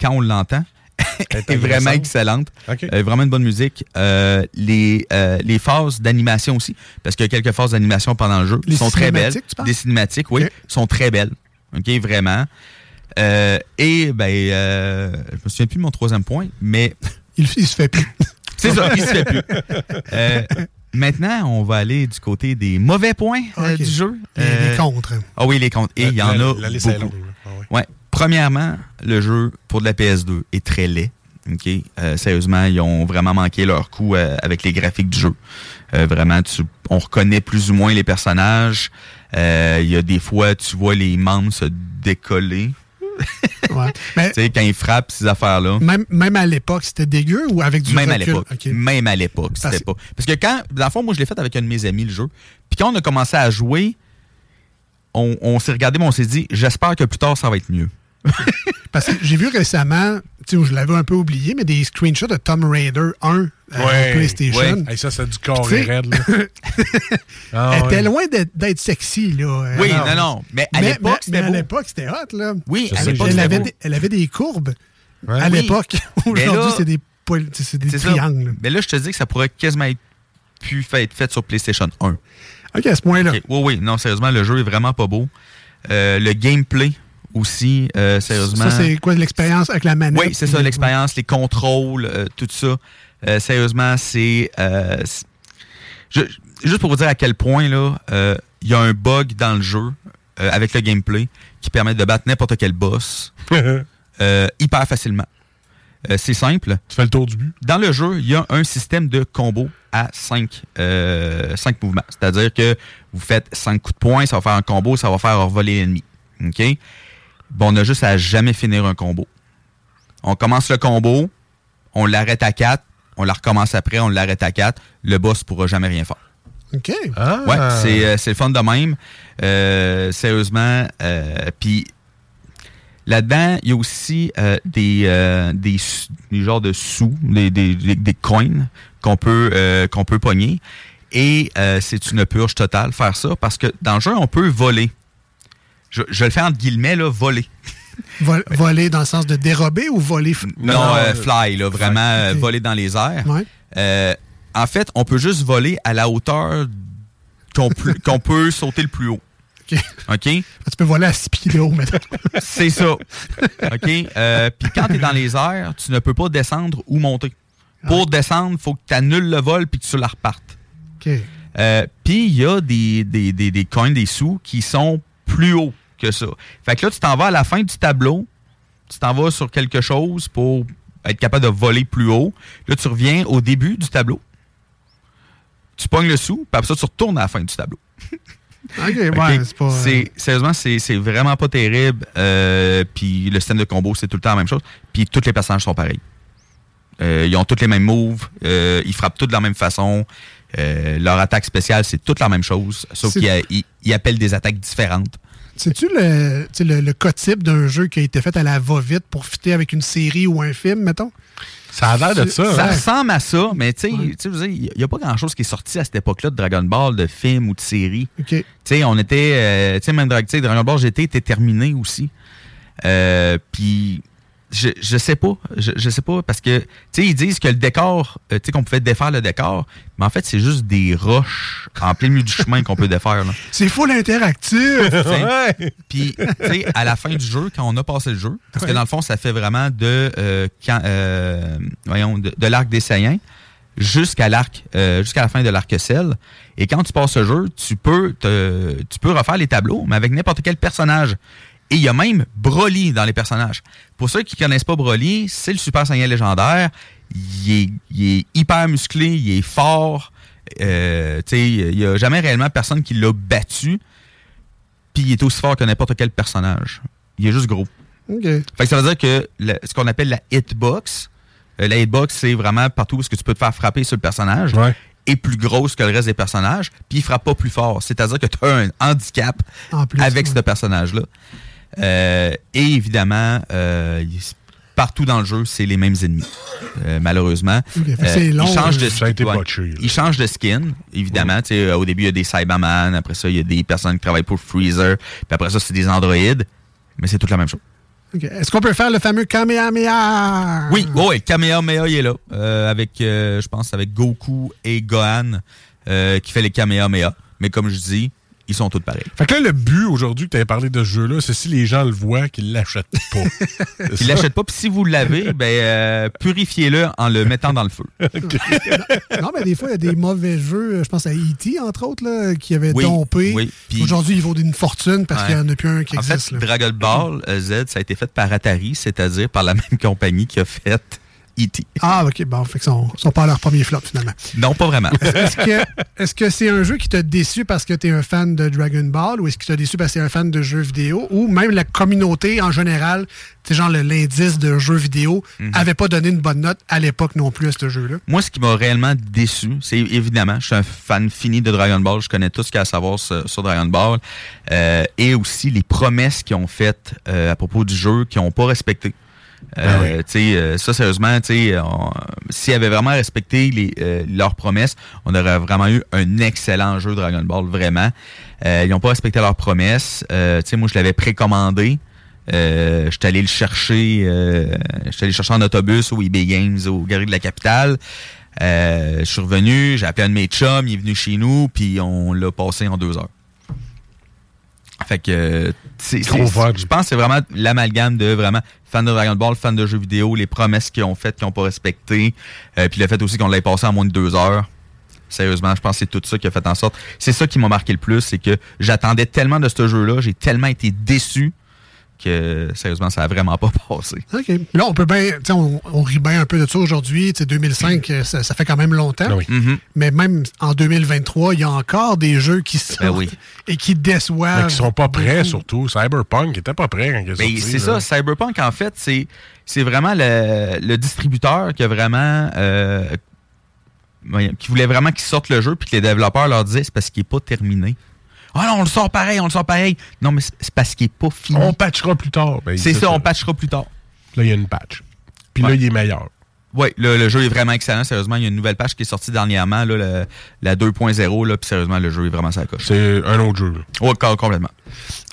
quand on l'entend, est vraiment excellente. OK. Euh, vraiment une bonne musique. Euh, les, euh, les phases d'animation aussi, parce qu'il y a quelques phases d'animation pendant le jeu, Les sont très belles. cinématiques, tu parles? Des cinématiques, oui, sont très belles. OK, vraiment. Euh, et, ben, euh, je me souviens plus de mon troisième point, mais. Il, il se fait plus. C'est ça, il se fait plus. Euh, maintenant, on va aller du côté des mauvais points euh, du jeu. Les- les contre. Ah oui, les contre. Et il y en La- a la liste est beaucoup. longue. Ah ouais. Ouais. Premièrement, le jeu pour de la PS2 est très laid. OK? Euh, sérieusement, ils ont vraiment manqué leur coup euh, avec les graphiques du jeu. Euh, vraiment, tu, on reconnaît plus ou moins les personnages. Euh, Il y a des fois, tu vois les membres se décoller. Ouais. Mais Tu sais, quand ils frappent ces affaires-là. même, même à l'époque, c'était dégueu ou avec du Même à l'époque. Même à l'époque, Parce- c'était pas. Parce que quand, dans le fond, moi, je l'ai fait avec un de mes amis, le jeu. Puis quand on a commencé à jouer, on, on s'est regardé, mais on s'est dit, j'espère que plus tard, ça va être mieux. Parce que j'ai vu récemment, tu sais, je l'avais un peu oublié, mais des screenshots de Tomb Raider 1 à Ouais, PlayStation. ouais. Hey, ça, c'est du corps raide, là. Ah, Elle ouais. était loin d'être sexy, là. Oui, Alors, non, non. Mais à l'époque, mais c'était à beau. l'époque, c'était hot, là. Oui, elle, à l'époque, elle avait des, elle avait des courbes à Oui. l'époque. Aujourd'hui, c'est des, des triangles. Mais là, je te dis que ça pourrait quasiment être pu fait, être fait sur PlayStation 1. OK, à ce point-là. Oui, oui, non, sérieusement, le jeu est vraiment pas beau. Euh, le gameplay aussi, euh, sérieusement. Ça, c'est quoi l'expérience avec la manette? Oui, c'est ça, l'expérience, les contrôles, euh, tout ça. Euh, sérieusement, c'est. juste pour vous dire à quel point, là, il y a un bug dans le jeu. avec le gameplay qui permet de battre n'importe quel boss hyper facilement. C'est simple. Tu fais le tour du but? Dans le jeu, il y a un système de combo à 5 cinq mouvements. C'est-à-dire que vous faites 5 coups de poing, ça va faire un combo, ça va faire voler l'ennemi. OK? Bon, on a juste à jamais finir un combo. On commence le combo, on l'arrête à 4, on la recommence après, on l'arrête à 4. Le boss pourra jamais rien faire. OK. Ouais, c'est, euh, c'est le fun de même. Euh, sérieusement. euh, Puis là-dedans, il y a aussi euh, des, euh, des, s- des genres de sous, des, des, des- des coins qu'on peut, euh, qu'on peut pogner. Et euh, c'est une purge totale faire ça parce que dans le jeu, on peut voler. Je, je le fais entre guillemets, là, voler. Vol- voler dans le sens de dérober ou voler... f- Non, euh, fly, là, vraiment euh, voler dans les airs. Ouais. Euh, en fait, on peut juste voler à la hauteur qu'on peut sauter le plus haut. OK? Tu peux voler à 6 pieds de haut, maintenant. C'est ça. OK? Euh, Puis quand tu es dans les airs, tu ne peux pas descendre ou monter. Pour descendre, il faut que tu annules le vol puis que tu la repartes. OK. Puis il y a des, des, des, des coins, des sous qui sont plus hauts que ça. Fait que là, tu t'en vas à la fin du tableau, tu t'en vas sur quelque chose pour être capable de voler plus haut. Là, tu reviens au début du tableau. Tu pognes le sou, puis après ça, tu retournes à la fin du tableau. OK, ouais, Ok? c'est pas... euh, C'est- Sérieusement, c'est c'est vraiment pas terrible. Euh, puis le système de combo, c'est tout le temps la même chose. Puis tous les personnages sont pareils. Euh, ils ont tous les mêmes moves. euh, ils frappent tous de la même façon. Leur attaque spéciale, c'est toute la même chose. Sauf qu'ils appellent des attaques différentes. C'est-tu le, le, le cas type d'un jeu qui a été fait à la va-vite pour fitter avec une série ou un film, mettons? Ça a l'air de ça. Ça ressemble à ça, mais tu sais, il n'y a pas grand-chose qui est sorti à cette époque-là de Dragon Ball, de film ou de série. OK. Tu sais, on était. euh, tu sais, même Dragon Ball GT était terminé aussi. Euh, Puis, je, je sais pas. Je, je sais pas, parce que, tu sais, ils disent que le décor, euh, tu sais, qu'on pouvait défaire le décor, mais en fait, c'est juste des roches en plein milieu du chemin qu'on peut défaire. là. C'est full interactif! Tu sais. Puis, tu sais, à la fin du jeu, quand on a passé le jeu, parce que dans le fond, ça fait vraiment de, euh, quand, euh, voyons, de, de l'arc des Saiyans jusqu'à l'arc, euh, jusqu'à la fin de l'arc Cell. Et quand tu passes ce jeu, tu peux, te- tu peux refaire les tableaux, mais avec n'importe quel personnage. Et il y a même Broly dans les personnages. Pour ceux qui connaissent pas Broly, c'est le Super Saiyan légendaire. Il est, il est hyper musclé, il est fort. Euh, tu sais, il y a jamais réellement personne qui l'a battu. Puis il est aussi fort que n'importe quel personnage. Il est juste gros. OK. Fait que ça veut dire que le- ce qu'on appelle la hitbox, euh, la hitbox, c'est vraiment partout où est-ce que tu peux te faire frapper sur le personnage. est plus grosse que le reste des personnages, puis il frappe pas plus fort. C'est-à-dire que tu as un handicap plus, avec ouais. ce personnage-là. Euh, et évidemment, euh, partout dans le jeu, c'est les mêmes ennemis, euh, malheureusement. Long, euh, de Ça a été ouais. botché, là. Il change de skin, évidemment. Tu sais, euh, Au début, il y a des Cyberman, après ça, il y a des personnes qui travaillent pour Freezer, puis après ça, c'est des androïdes, mais c'est toute la même chose. Est-ce qu'on peut faire le fameux Kamehameha? Oui, oui, Kamehameha, il est là. euh, avec, euh, je pense, avec Goku et Gohan, euh, qui fait les Kamehameha. Mais comme je dis, ils sont tous pareils. Fait que là, le but aujourd'hui que tu avais parlé de ce jeu-là, c'est si les gens le voient, qu'ils l'achètent pas. Ils l'achètent pas, puis si vous l'avez, ben, euh, purifiez-le en le mettant dans le feu. Non, mais des fois, il y a des mauvais jeux. Je pense à E.T., entre autres, là, qui avaient Oui, dompé. oui, Aujourd'hui, il vaut une fortune parce Ouais. qu'il n'y en a plus un qui En existe. fait, là. Dragon Ball euh, Z, ça a été fait par Atari, c'est-à-dire par la même compagnie qui a fait E.T. Ah, OK. Bon, fait que sont, sont pas à leur premier flop, finalement. Non, pas vraiment. Est-ce que est-ce que c'est un jeu qui t'a déçu parce que tu es un fan de Dragon Ball ou est-ce que t'a déçu parce que tu es un fan de jeux vidéo ou même la communauté en général, c'est genre l'indice de jeux vidéo, Mhm. avait pas donné une bonne note à l'époque non plus à ce jeu-là? Moi, ce qui m'a réellement déçu, c'est évidemment, je suis un fan fini de Dragon Ball, je connais tout ce qu'il y a à savoir sur, sur Dragon Ball, euh, et aussi les promesses qu'ils ont faites euh, à propos du jeu qu'ils n'ont pas respecté. Euh, sais, euh, ça, sérieusement, s'ils avaient vraiment respecté les, euh, leurs promesses, on aurait vraiment eu un excellent jeu Dragon Ball, vraiment. Ils n'ont pas respecté leurs promesses. Moi, je l'avais précommandé. Euh, je suis allé le chercher, je suis allé le chercher en autobus au eBay Games, au Galerie de la Capitale. Je suis revenu, j'ai appelé un de mes chums, il est venu chez nous, puis on l'a passé en deux heures. Fait que, c'est- je pense que c'est vraiment l'amalgame de vraiment fan de Dragon Ball, fan de jeux vidéo, les promesses qu'ils ont faites, qu'ils n'ont pas respectées, euh, puis le fait aussi qu'on l'ait passé en moins de deux heures. Sérieusement, je pense que c'est tout ça qui a fait en sorte. C'est ça qui m'a marqué le plus, c'est que j'attendais tellement de ce jeu-là, j'ai tellement été déçu que sérieusement, ça a vraiment pas passé. OK. Là, on peut bien, on, on rit bien un peu de ça aujourd'hui. Tu sais, 2005, euh, ça, ça fait quand même longtemps. Ah oui. Mhm. Mais même en 2023, il y a encore des jeux qui sortent Ben oui. et qui déçoivent. Mais qui sont pas prêts, beaucoup. surtout. Cyberpunk était pas prêt quand il est Mais sorti, c'est ça, Cyberpunk, en fait, c'est, c'est vraiment le, le distributeur qui a vraiment. euh, qui voulait vraiment qu'ils sortent le jeu, puis que les développeurs leur disaient c'est parce qu'il n'est pas terminé. Ah non, on le sort pareil, on le sort pareil. Non, mais c'est parce qu'il n'est pas fini. On patchera plus tard. Ben, c'est ça, on patchera plus tard. Là, il y a une patch. Puis là, il est meilleur. Oui, le, le jeu est vraiment excellent. Sérieusement, il y a une nouvelle page qui est sortie dernièrement, là, le- la 2.0. là, Puis sérieusement, le jeu est vraiment ça coche. C'est un autre jeu. Oui, complètement.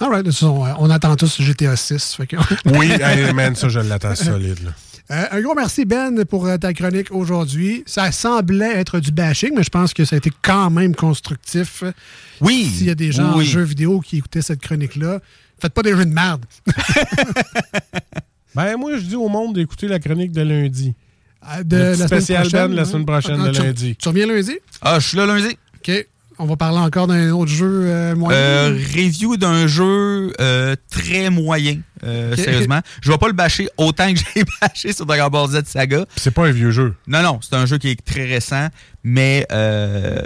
All right, de toute façon, on attend tous GTA 6. fait que- Oui, hey, man, ça, je l'attends solide. là. Euh, un gros merci, Ben, pour euh, ta chronique aujourd'hui. Ça semblait être du bashing, mais je pense que ça a été quand même constructif. Oui. S'il y a des gens oui. en jeux vidéo qui écoutaient cette chronique-là, faites pas des jeux de merde. Ben, moi, je dis au monde d'écouter la chronique de lundi. Euh, de Le la petit semaine prochaine, Ben la semaine prochaine Ah, de tu- lundi. Tu reviens lundi? Ah, je suis là lundi. OK. On va parler encore d'un autre jeu euh, moyen. Euh, review d'un jeu euh, très moyen, euh, sérieusement. Je vais pas le bâcher autant que j'ai bâché sur Dragon Ball Z Saga. C'est pas un vieux jeu. Non, non, c'est un jeu qui est très récent, mais euh,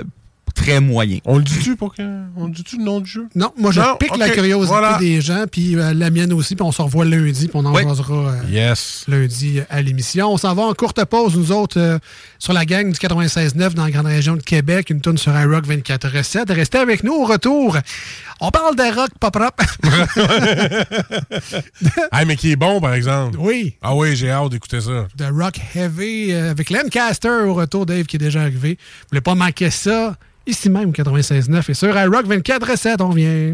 très moyen. On le dit-tu pour que. On le dit-tu le nom du jeu? Non, moi, je Non, pique la curiosité voilà. des gens, puis euh, la mienne aussi, puis on se revoit lundi, puis on en Oui. jasera euh, Yes. lundi euh, à l'émission. On s'en va en courte pause, nous autres, euh, sur la gang du 96.9 dans la grande région de Québec, une tonne sur iRock 24.7. Restez avec nous au retour. On parle de rock pop rap. Ah, mais qui est bon, par exemple. oui, Ah oui, j'ai hâte d'écouter ça. de rock heavy euh, avec Lancaster au retour, Dave qui est déjà arrivé. Vous voulez pas manquer ça? Ici même, 96.9 et sur iRock 24.7, on vient.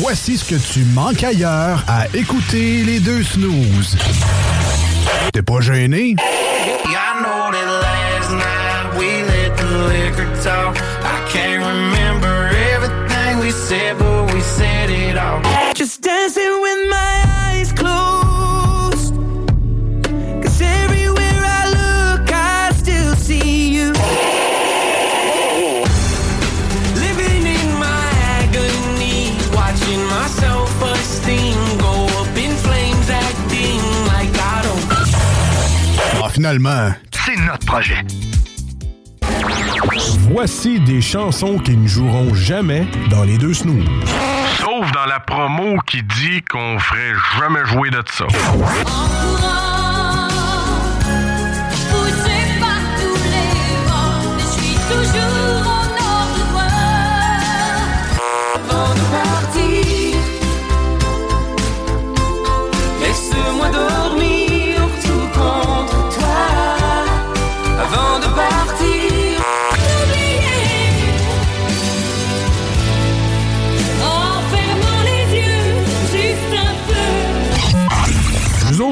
Voici ce que tu manques ailleurs à écouter les deux snooze. T'es pas gêné? Finalement, C'est notre projet. Voici des chansons qui ne joueront jamais dans les deux snooze. Sauf dans la promo qui dit qu'on ferait jamais jouer de ça.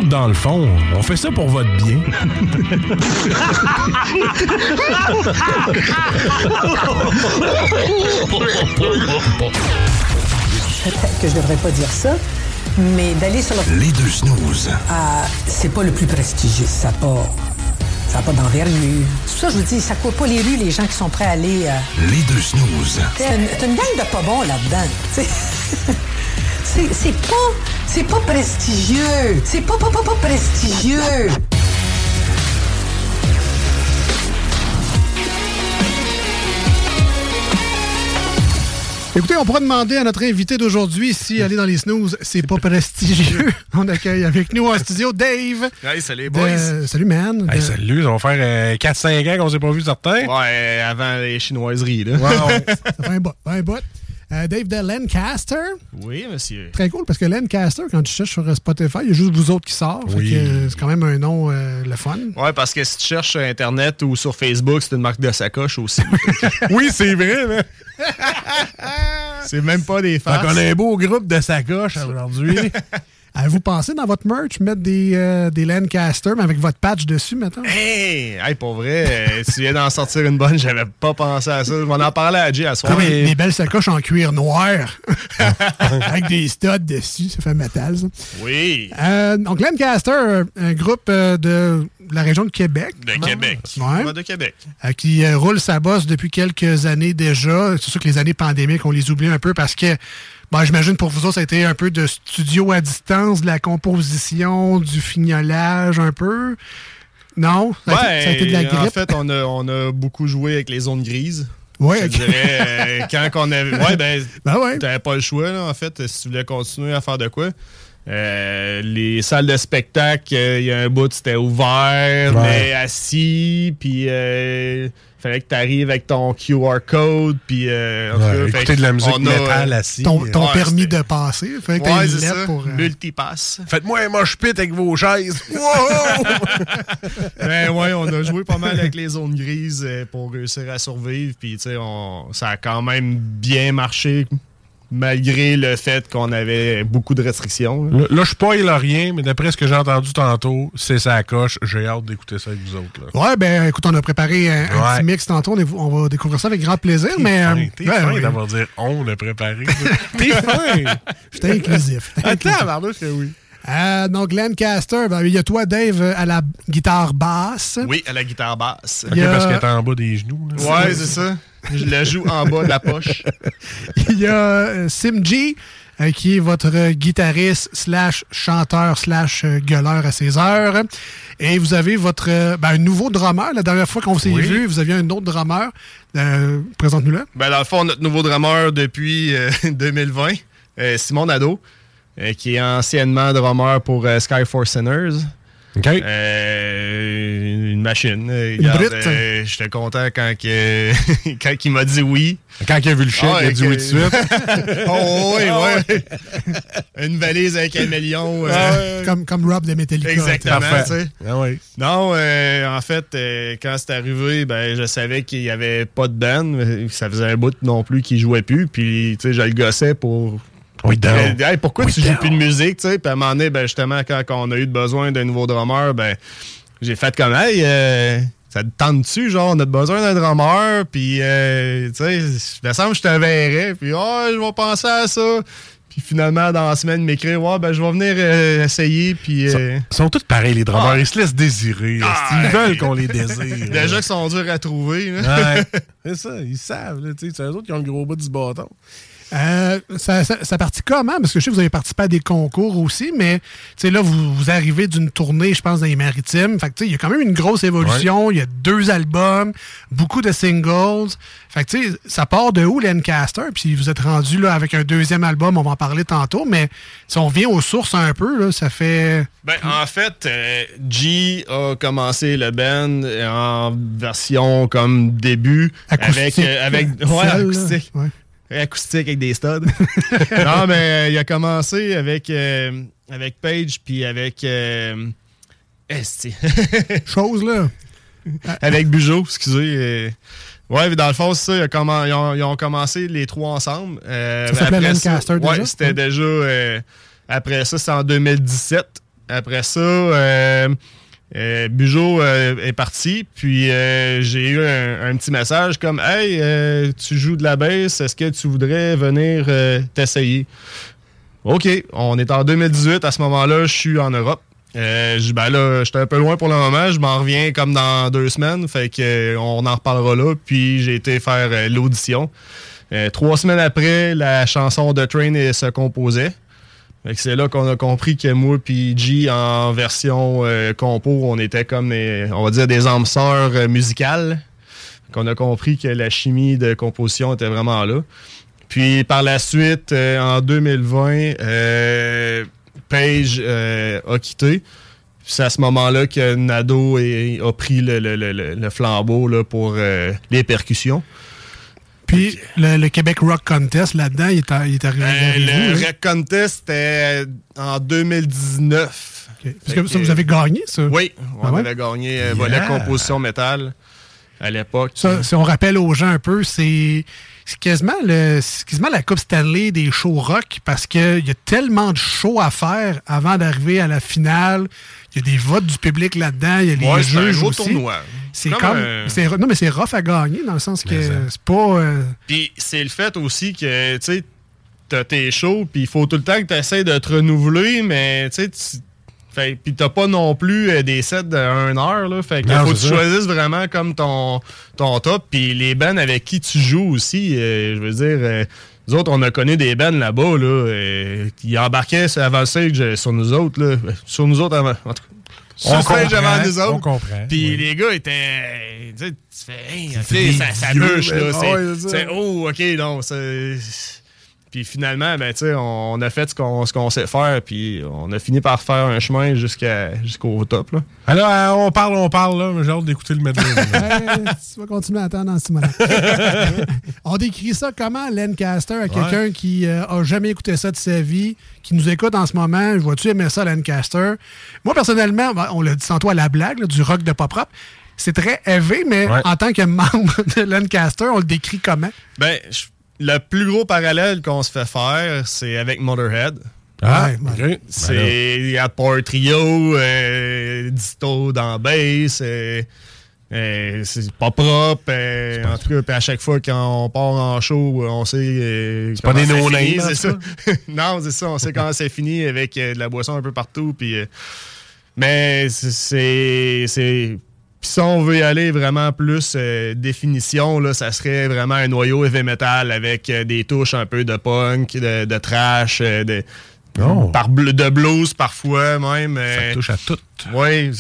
Dans le fond, on fait ça pour votre bien. Peut-être que je devrais pas dire ça, mais d'aller sur le... les deux snooze. Ah, c'est pas le plus prestigieux. Ça n'a pas... Ça a pas d'envergure. C'est pour ça je vous dis, ça court pas les rues, les gens qui sont prêts à aller... euh, Les deux snooze. C'est une, une gang de pas bons là-dedans. c'est pas... C'est pas prestigieux. C'est pas, pas, pas, pas prestigieux. Écoutez, on pourrait demander à notre invité d'aujourd'hui si aller dans les snooze, c'est pas prestigieux. On accueille avec nous en studio Dave. Hey, salut, de- boys. Salut, man. Hey, De- salut, ça va faire euh, 4-5 ans qu'on s'est pas vu certains. Ouais, avant les chinoiseries, là. Wow. Ça fait un bout. Euh, Dave de Lancaster. oui, monsieur. Très cool parce que Lancaster, quand tu cherches sur Spotify, il y a juste vous autres qui sort. Fait Oui. euh, c'est quand même un nom euh, le fun. Ouais, parce que si tu cherches sur Internet ou sur Facebook, c'est une marque de sacoche aussi. oui, c'est vrai, mais. c'est même pas des farces. qu'on a un beau groupe de sacoches aujourd'hui. Avez-vous pensé dans votre merch mettre des, euh, des Lancaster, mais avec votre patch dessus, maintenant? Hey, hey, pour vrai, euh, tu viens d'en sortir une bonne, j'avais pas pensé à ça. M'en en parlais à Jay à soir. Comme des, des belles sacoches en cuir noir, avec des studs dessus, ça fait métal, ça. Oui. Euh, donc, Lancaster, un groupe de la région de Québec. De. Québec. Ouais. De Québec. Euh, qui roule sa bosse depuis quelques années déjà. C'est sûr que les années pandémiques, on les oublie un peu parce que, bon, j'imagine pour vous autres, ça a été un peu de studio à distance, de la composition, du fignolage un peu. Non? Ça a, été, ça a été de la en grippe? fait, on a, on a beaucoup joué avec les zones grises. Ouais, Je ok. dirais, euh, quand on avait. Ouais, ben, Ben ouais. t'avais pas le choix, là, en fait, si tu voulais continuer à faire de quoi. Euh, les salles de spectacle, euh, il y a un bout, c'était ouvert, Ouais. mais assis, puis fallait que tu arrives avec ton QR code, puis euh, Ouais, écouter fait de la que musique a, métal euh, assis. Ton, ton Ouais, permis de passer. Fait que Ouais, ça. pour. euh, Multipass. Faites-moi un moche pit avec vos chaises. Wow! ben ouais, on a joué pas mal avec les zones grises euh, pour réussir à survivre. Puis, tu sais, on- ça a quand même bien marché malgré le fait qu'on avait beaucoup de restrictions. là. Là, là, je spoil rien, mais d'après ce que j'ai entendu tantôt, c'est ça coche. J'ai hâte d'écouter ça avec vous autres. là. Ouais, ben écoute, on a préparé un, petit mix tantôt. On, est- on va découvrir ça avec grand plaisir. T'es mais fin, euh, t'es ouais, fin ouais. d'avoir dit on a préparé. T'es fin! J'étais inclusif. Attends, que oui. Euh, donc, Lancaster, ben, il y a toi, Dave, à la guitare basse. Oui, à la guitare basse. Ok, Il y a- parce qu'elle est en bas des genoux. là. Ouais, c'est ça. Je la joue en bas de la poche. Il y a euh, Sim G, euh, qui est votre guitariste slash chanteur slash gueuleur à ses heures. Et vous avez votre ben, un nouveau drummer. La dernière fois qu'on s'est Oui. vu, vous aviez un autre drummer. Euh, Présente-nous-le. Ben, dans le fond, notre nouveau drummer depuis euh, 2020, euh, Simon Nadeau, euh, qui est anciennement drummer pour euh, Sky for Sinners. OK. Euh, une machine. Euh, Une regarde, brute. euh, J'étais content quand, que, quand il m'a dit oui. Quand il a vu le chèque, Ah, il a dit que- oui tout de suite. oh, oui, Ah, ouais. Une valise avec un million. euh, Comme, comme Rob de Metallica. Exactement. Ah. Non, en fait, quand c'est arrivé, ben, je savais qu'il n'y avait pas de band. Ça faisait un bout non plus qu'il jouait plus. Puis, tu sais, je le gossais pour. Oui, hey, pourquoi Oui, tu joues down. plus de musique, tu sais? Puis à un moment donné, ben, justement, quand on a eu besoin d'un nouveau drummer, ben, j'ai fait comme, hey, euh, ça te tente-tu, genre, on a besoin d'un drummer, puis, euh, tu sais, il me semble que je te verrais, puis, oh, je vais penser à ça. Puis finalement, dans la semaine, m'écrire, ouais, ben, je vais venir euh, essayer, puis. euh, Ils sont tous pareils, les drummers. Ah. Ils se laissent désirer. Ah. Ils veulent qu'on les désire? Déjà qu'ils sont durs à trouver. Ouais. C'est ça, ils savent. là, tu sais, C'est eux autres qui ont le gros bout du bâton. Euh, ça, ça, ça partit comment? Parce que je sais que vous avez participé à des concours aussi, mais tu sais, là, vous, vous arrivez d'une tournée, je pense, dans les maritimes. Fait que, tu sais, il y a quand même une grosse évolution. Il y a deux albums, beaucoup de singles. Fait que, tu sais, ça part de où, Lancaster? Puis vous êtes rendu là avec un deuxième album, on va en parler tantôt, mais si on vient aux sources un peu, là, ça fait. Ben, en fait, euh, G a commencé le band en version comme début. Acoustique, Avec, euh, avec ouais, acoustique. Ouais. Acoustique avec des studs. non, mais euh, il a commencé avec, euh, avec Page, puis avec. Euh, esti. Chose, là. avec Bugeaud, excusez. euh. ouais, mais dans le fond, c'est ça. ils, ont, ils ont commencé les trois ensemble. Euh, Ça s'appelait après Lancaster ouais, déjà? c'était Ouais. déjà. euh, après ça, c'est en 2017. Après ça, euh, euh, euh, est parti. Puis euh, j'ai eu un, petit message comme Hey, euh, tu joues de la basse, est-ce que tu voudrais venir t'essayer? OK, on est en 2018. À ce moment-là, je suis en Europe. Je ben là, j'étais un peu loin pour le moment. Je m'en reviens comme dans deux semaines. Fait que on en reparlera là. Puis j'ai été faire l'audition. Trois semaines après, la chanson de Train se composait. C'est là qu'on a compris que moi puis G en version euh, compo, on était comme des- on va des âmes sœurs euh, musicales. Qu'on a compris que la chimie de composition était vraiment là. Puis par la suite, euh, en 2020, euh, Page a quitté. C'est à ce moment-là que Nado a pris le, flambeau pour les percussions. Puis le, le Québec Rock Contest, là-dedans, il est, à- il est arrivé. Euh, le vous, hein? Rec Contest, c'était en 2019. Parce que ça, vous avez gagné, ça? Oui, on Ah ouais? avait gagné euh, Yeah. volet composition métal à l'époque. Ça, si on rappelle aux gens un peu, c'est quasiment, le, quasiment la Coupe Stanley des shows rock parce qu'il y a tellement de shows à faire avant d'arriver à la finale. Il y a des votes du public là-dedans, il y a les Ouais, un gros aussi. tournoi. C'est Comme non, mais c'est rough à gagner dans le sens que c'est pas. euh, Puis c'est le fait aussi que, tu sais, t'as tes shows, puis il faut tout le temps que tu essaies de te renouveler, mais tu sais, puis t'as pas non plus euh, des sets de 1 heure, là. Fait qu'il Non, faut que tu choisisses vraiment comme ton, ton top. Puis les bands avec qui tu joues aussi, euh, je veux dire, euh, nous autres, on a connu des bands là-bas, là, qui embarquaient sur- avant sur nous autres, là. sur nous autres avant. En tout cas, sur stage avant nous autres. on comprend, Puis oui. les gars étaient. Tu sais, tu fais, hey, ok, des ça, ça bûche, là. oh, ok, non, c'est. Puis finalement, ben, tu sais, on a fait ce qu'on ce qu'on sait faire, puis on a fini par faire un chemin jusqu'à jusqu'au top, là. Alors, euh, on parle, on parle, là, mais j'ai hâte d'écouter le medley. Ouais, tu vas continuer à attendre dans ce moment On décrit ça comment, Lancaster, à quelqu'un qui euh, a jamais écouté ça de sa vie, qui nous écoute en ce moment. Vois-tu aimer ça, Lancaster? Moi, personnellement, ben, on l'a dit tantôt à la blague, là, du rock de pop rap. C'est très élevé, mais Ouais. en tant que membre de Lancaster, on le décrit comment? Ben, je- le plus gros parallèle qu'on se fait faire, c'est avec Motorhead. Ah, Ouais, ok. C'est il y a Power Trio, euh, Disto dans bass, euh, euh, c'est pas propre. euh, en tout cas, à chaque fois quand on part en show, on sait. euh, C'est pas des en c'est ça. non, c'est ça. On sait comment c'est fini avec euh, de la boisson un peu partout. Puis, euh, mais c'est- puis si on veut y aller vraiment plus euh, définition, là, ça serait vraiment un noyau heavy metal avec euh, des touches un peu de punk, de, de trash, euh, de, par bl- de blues parfois même. Ça touche à tout. Oui.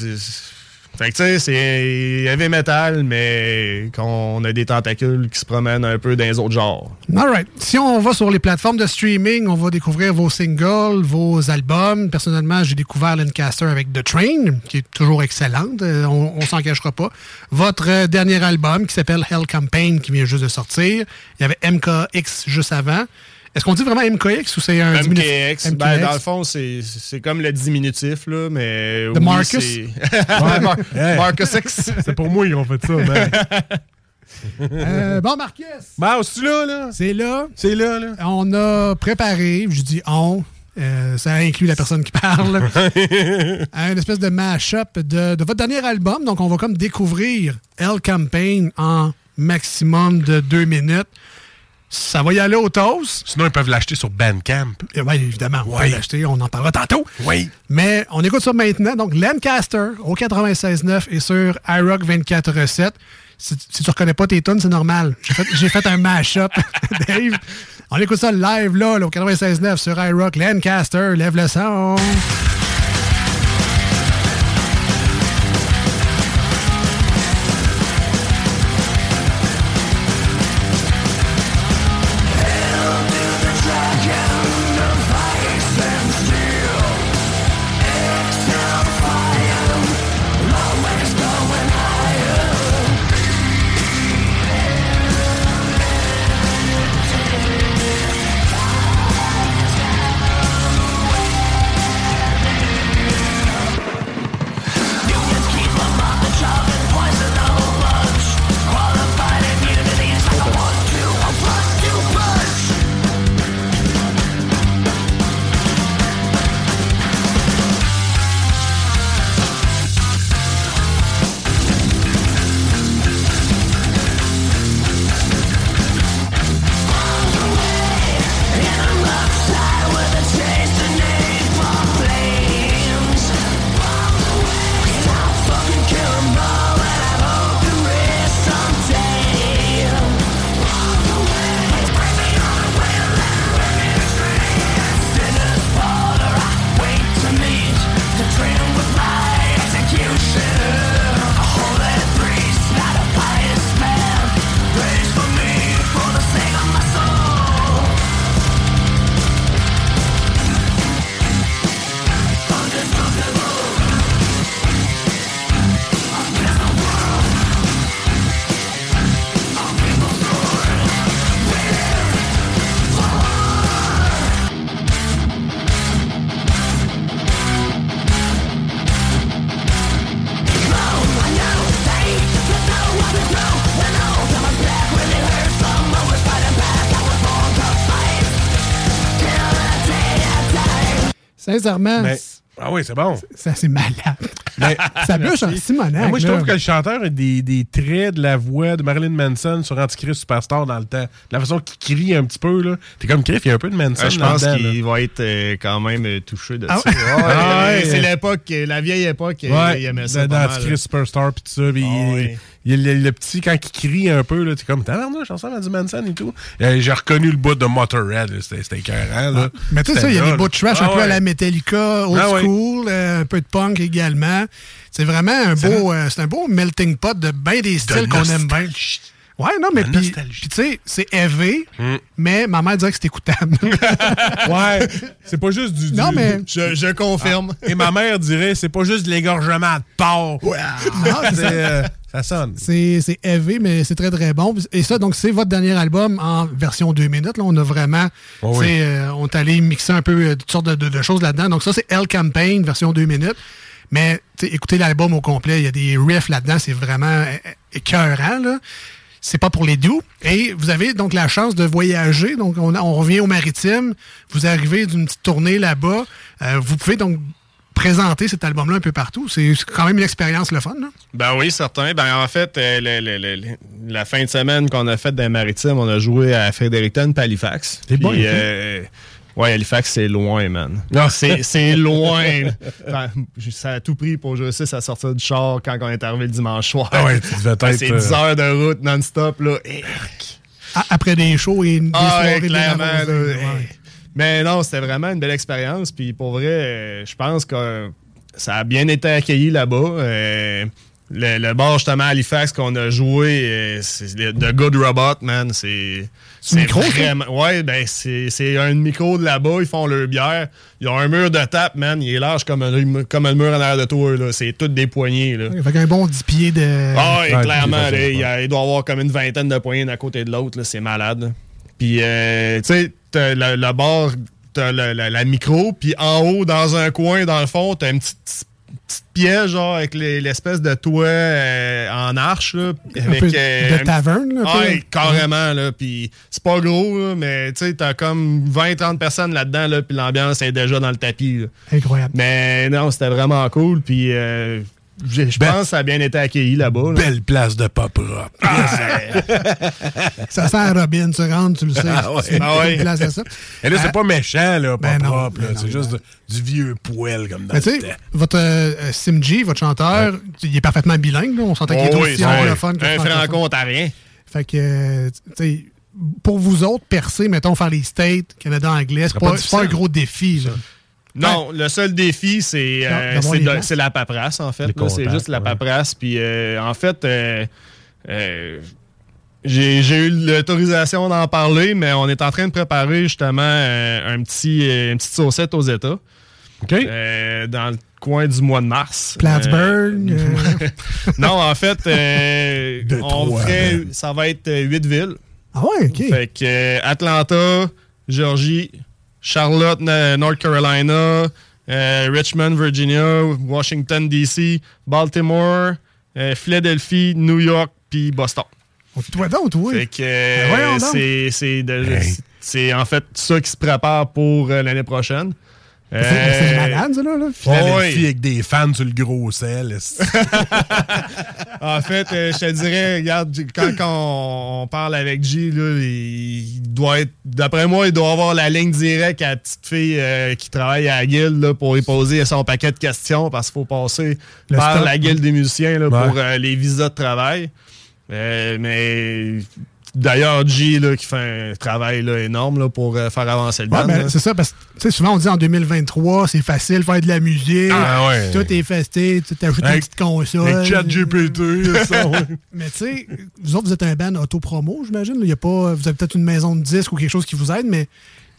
Fait que tu sais, c'est heavy metal, mais qu'on a des tentacules qui se promènent un peu dans les autres genres. All right. Si on va sur les plateformes de streaming, on va découvrir vos singles, vos albums. Personnellement, j'ai découvert Lancaster avec The Train, qui est toujours excellente. Euh, on, on s'en cachera pas. Votre euh, dernier album, qui s'appelle Hell Campaign, qui vient juste de sortir. Il y avait MKX juste avant. Est-ce qu'on dit vraiment MKX ou c'est un diminutif? MKX, ben, dans le fond, c'est c'est comme le diminutif, là, mais. De oui, Marcus? c'est- Ouais, Mar- Hey. Marcus X. C'est pour moi qu'ils ont fait ça. Euh, bon, Marcus. Bon, c'est là, là? C'est là. C'est là, là. On a préparé, je dis on, euh, ça inclut la personne qui parle, à une espèce de mash-up de, de votre dernier album. Donc, on va comme découvrir L Campaign en maximum de deux minutes. Ça va y aller au toast. Sinon, ils peuvent l'acheter sur Bandcamp. Oui, évidemment, on Oui. peut l'acheter, on en parlera tantôt. Oui. Mais on écoute ça maintenant. Donc, Lancaster au 96.9 et sur iRock 24.7. Si, si tu reconnais pas tes tunes, c'est normal. J'ai fait, j'ai fait un mash-up, Dave. On écoute ça live, là, là, au 96.9 sur iRock. Lancaster, lève le son. Sincèrement, Mais- ah oui, c'est bon. ça c'est malade. Mais- ça bûche en Simonac. Moi, je là. trouve que le chanteur a des, des traits de la voix de Marilyn Manson sur Antichrist Superstar dans le temps. La façon qu'il crie un petit peu, là. T'es comme Criff, il y a un peu de Manson Ah, je pense qu'il va être euh, quand même euh, touché de Ah ça. ouais? Ouais, Ah ouais. C'est l'époque, la vieille époque, euh, Ouais, il aimait ça. dans Antichrist. Superstar pis tout ça. pis il- ouais. Il, le, le petit, quand il crie un peu, là, t'es comme, tabarnouche, ressemble à du Manson et tout. Euh, J'ai reconnu le bout de Motorhead, c'était c'était écœurant, là. Mais tu sais, C'était ça, il y a des bouts de trash un Ah peu à ouais. la Metallica, old Ah ouais. school, euh, un peu de punk également. C'est vraiment un beau, euh, c'est un beau melting pot de bien des styles qu'on aime bien. Ouais, non, mais puis, tu sais, c'est élevé, Hmm. mais ma mère dirait que c'est écoutable. Ouais, c'est pas juste du. Non, mais- Je, je confirme. Et ma mère dirait, c'est pas juste de l'égorgement de porc. Non, c'est euh, ça sonne. C'est élevé, mais c'est très, très bon. Et ça, donc, c'est votre dernier album en version 2 minutes. Là, on a vraiment. Oh oui. euh, on est allé mixer un peu euh, toutes sortes de, de- de choses là-dedans. Donc, ça, c'est L Campaign, version 2 minutes. Mais écoutez l'album au complet. Il y a des riffs là-dedans. C'est vraiment euh, écœurant. Là. C'est pas pour les doux. Et vous avez donc la chance de voyager. Donc, on, on revient au maritime. Vous arrivez d'une petite tournée là-bas. Euh, vous pouvez donc présenter cet album-là un peu partout. C'est quand même une expérience le fun. Là. Ben oui, certain. Ben en fait, euh, le- le- le- le- la fin de semaine qu'on a faite dans les maritimes, on a joué à Fredericton Halifax. C'est bon, hein? euh, ouais, Halifax, c'est loin, man. Ah. C'est loin. Enfin, ça a tout pris pour réussir à sortir du char quand on est arrivé le dimanche soir. Ah ouais, être, C'est euh, 10 heures de route non-stop, là. Après des shows et des Ah, soirées clairement. là, ouais. Mais non, c'était vraiment une belle expérience. Puis pour vrai, euh, je pense que ça a bien été accueilli là-bas. Euh, le, le bar justement à Halifax qu'on a joué, euh, c'est The Good Robot, man. C'est C'est un micro, vraiment. Ouais, ben c'est c'est un micro de là-bas. Ils font leur bière. Ils ont un mur de tape, man. Il est large comme un, comme un mur en arrière de toi. là. C'est toutes des poignées. Là. Fait qu'un bon 10 pieds de. Ah, Ouais, clairement. là, il, y a- il doit y avoir comme une vingtaine de poignées d'un côté de l'autre. là, C'est malade. là. Puis, euh, tu sais, t'as le, le bord, t'as le- la, la micro, puis en haut, dans un coin, dans le fond, t'as une petite, petite pièce, genre, avec les- l'espèce de toit euh, en arche, là. Avec, peu de euh, un- taverne, là, un peu. Ouais, carrément, là. Puis, c'est pas gros, là, mais, tu sais, t'as comme 20-30 personnes là-dedans, là, puis l'ambiance est déjà dans le tapis, là. Incroyable. Mais non, c'était vraiment cool. Puis euh, je je pense que ça a bien été accueilli là-bas. là. Belle place de pas propre. Ça sent à Robin, tu rentres, tu le sais. Ah ouais. C'est une Ah ouais. place à ça. Et là, c'est Euh, pas méchant, là, pas ben propre. ben non, C'est juste de- du vieux poêle comme dans Mais le temps. votre euh, Simji, votre chanteur, il est parfaitement bilingue. là. On s'entend qu'il est Oh aussi anglophone que un franco-ontarien. Fait que, tu sais, pour vous autres, percer, mettons, faire les States, Canada anglais, c'est pas, pas pas un gros défi. Là. Non, le seul défi, c'est euh, c'est la paperasse, en fait. C'est juste la paperasse. Puis, euh, en fait, euh, euh, j'ai j'ai eu l'autorisation d'en parler, mais on est en train de préparer justement euh, un petit, euh, une petite saucette aux États. OK? Euh, dans le coin du mois de mars. Plattsburgh. Euh, euh, non, en fait, euh, on ferait, man. ça va être huit villes. ah ouais, OK. Fait que Atlanta, Georgie, Charlotte, na- North Carolina, euh, Richmond, Virginia, Washington, D.C., Baltimore, euh, Philadelphie, New York, puis Boston. Toi donc, toi? Fait que euh, Ben donc. c'est c'est de- Hey. c'est en fait ça qui se prépare pour euh, l'année prochaine. C'est c'est Euh, malade, ça, là. là. Philadelphie avec des fans sur le gros sel. En fait, euh, je te dirais, regarde, quand, quand on, on parle avec G, là, il, doit être. D'après moi, il doit avoir la ligne directe à la petite fille euh, qui travaille à la guilde là, pour lui poser son paquet de questions parce qu'il faut passer Le par la guilde des musiciens là, Ouais. pour euh, les visas de travail. Euh, mais d'ailleurs, G là, qui fait un travail là, énorme là, pour euh, faire avancer le Ouais, band. ben, c'est ça, parce que souvent on dit en 2023, c'est facile faire de la musique. Ah ouais. Tout est festé, tu t'ajoutes une petite console. Avec ChatGPT. Mais tu sais, vous autres, vous êtes un band autopromo, j'imagine. Il y a pas, vous avez peut-être une maison de disques ou quelque chose qui vous aide, mais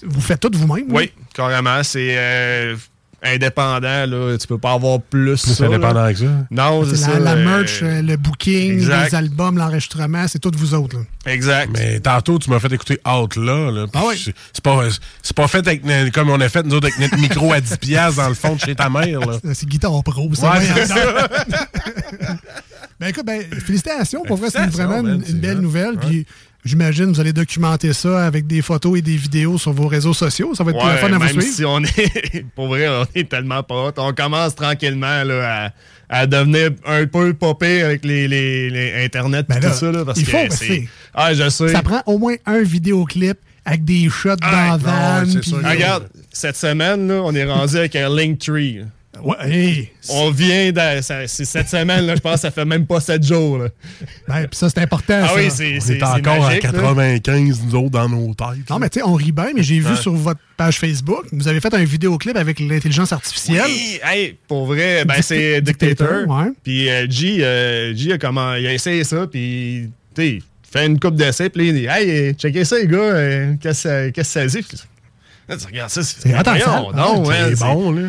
vous faites tout vous-même. Oui, carrément. C'est euh, indépendant. Là. Tu peux pas avoir plus. Plus ça, là. indépendant que ça. Non, c'est ça. la, la euh, merch, euh, le booking, exact. les albums, l'enregistrement, c'est tout vous autres. là. Exact. Mais tantôt, tu m'as fait écouter Out là. là Ah ouais. c'est- pas, c'est pas fait avec, n- comme on a fait nous autres avec notre micro à 10$ piastres dans le fond de chez ta mère. Là. C'est guitare pro, ça. Ouais, c'est ça. Ben écoute, ben, félicitations. Pour vrai, c'est vraiment une, belle vrai. nouvelle. Puis J'imagine vous allez documenter ça avec des photos et des vidéos sur vos réseaux sociaux. Ça va être plus Ouais, fun à vous suivre. si on est, pour vrai, on est tellement pas hot. On commence tranquillement là, à, à devenir un peu popé avec les, les, les Internet et Ben tout ça. Là, parce il que faut, c'est- Ah, je sais. Ça prend au moins un vidéoclip avec des shots Ah, dans van. Ah, Regarde, cette semaine, là, on est rendu avec un Linktree. Ouais, hey. On vient de. c'est cette semaine, là, je pense que ça fait même pas 7 jours. Là. Ben, puis ça, c'est important. Ah ça. oui, c'est encore magique, à là. 95, nous autres, dans nos têtes. Non, mais tu sais, on rit bien, mais j'ai vu sur votre page Facebook, vous avez fait un vidéoclip avec l'intelligence artificielle. Oui, hey, pour vrai, ben c'est Dictator. Puis euh, G, euh, G a, comment, il a essayé ça, puis tu fait une coupe d'essai, puis là, il dit Hey, checkez ça, les gars, euh, qu'est-ce que ça- qu'est-ce que ça dit? Puis Là, tu regardes ça, c'est salle. donc, Ah, hein, c'est bon, là.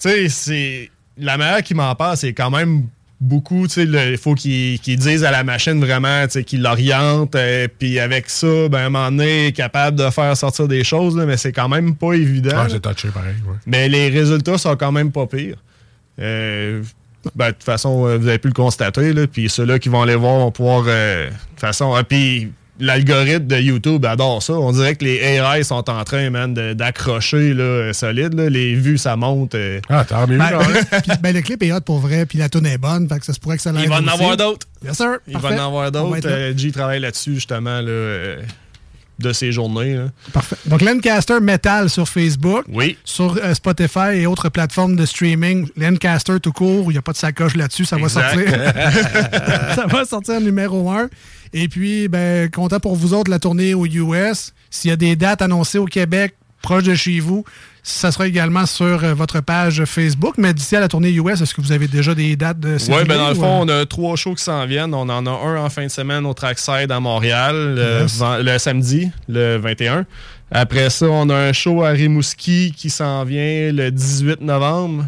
Sais, c'est. La manière qui m'en parle, c'est quand même beaucoup, tu sais, il faut qu'ils disent à la machine vraiment, tu sais, qu'ils l'orientent, euh, puis avec ça, ben, à un moment donné, est capable de faire sortir des choses, là, mais c'est quand même pas évident. Ah, touché pareil. ouais. Mais les résultats sont quand même pas pires. Euh, ben, de toute façon, euh, vous avez pu le constater. Là, puis ceux-là qui vont aller voir vont pouvoir. euh, de toute façon, ah, puis l'algorithme de YouTube adore ça. On dirait que les AI sont en train, man, d'accrocher là, solide. là. Les vues, ça monte. euh. Ah, tant mieux. Ben, puis, ben, le clip est hot pour vrai, puis la tune est bonne, fait que ça se pourrait que ça Il va en avoir d'autres. Bien sûr. Il va en avoir d'autres. Euh, G travaille là-dessus, justement, là, euh, de ces journées. là. Parfait. Donc, Lancaster Metal sur Facebook. Oui. Sur euh, Spotify et autres plateformes de streaming. Lancaster tout court, il n'y a pas de sacoche là-dessus, ça Exact. va sortir. ça va sortir numéro 1. Et puis, ben, content pour vous autres, la tournée aux US. S'il y a des dates annoncées au Québec, proche de chez vous, ça sera également sur euh, votre page Facebook. Mais d'ici à la tournée US, est-ce que vous avez déjà des dates de Oui, ben dans le fond, euh, on a trois shows qui s'en viennent. On en a un en fin de semaine au Trackside à Montréal, le, Yes. le samedi, le 21. Après ça, on a un show à Rimouski qui s'en vient le 18 novembre.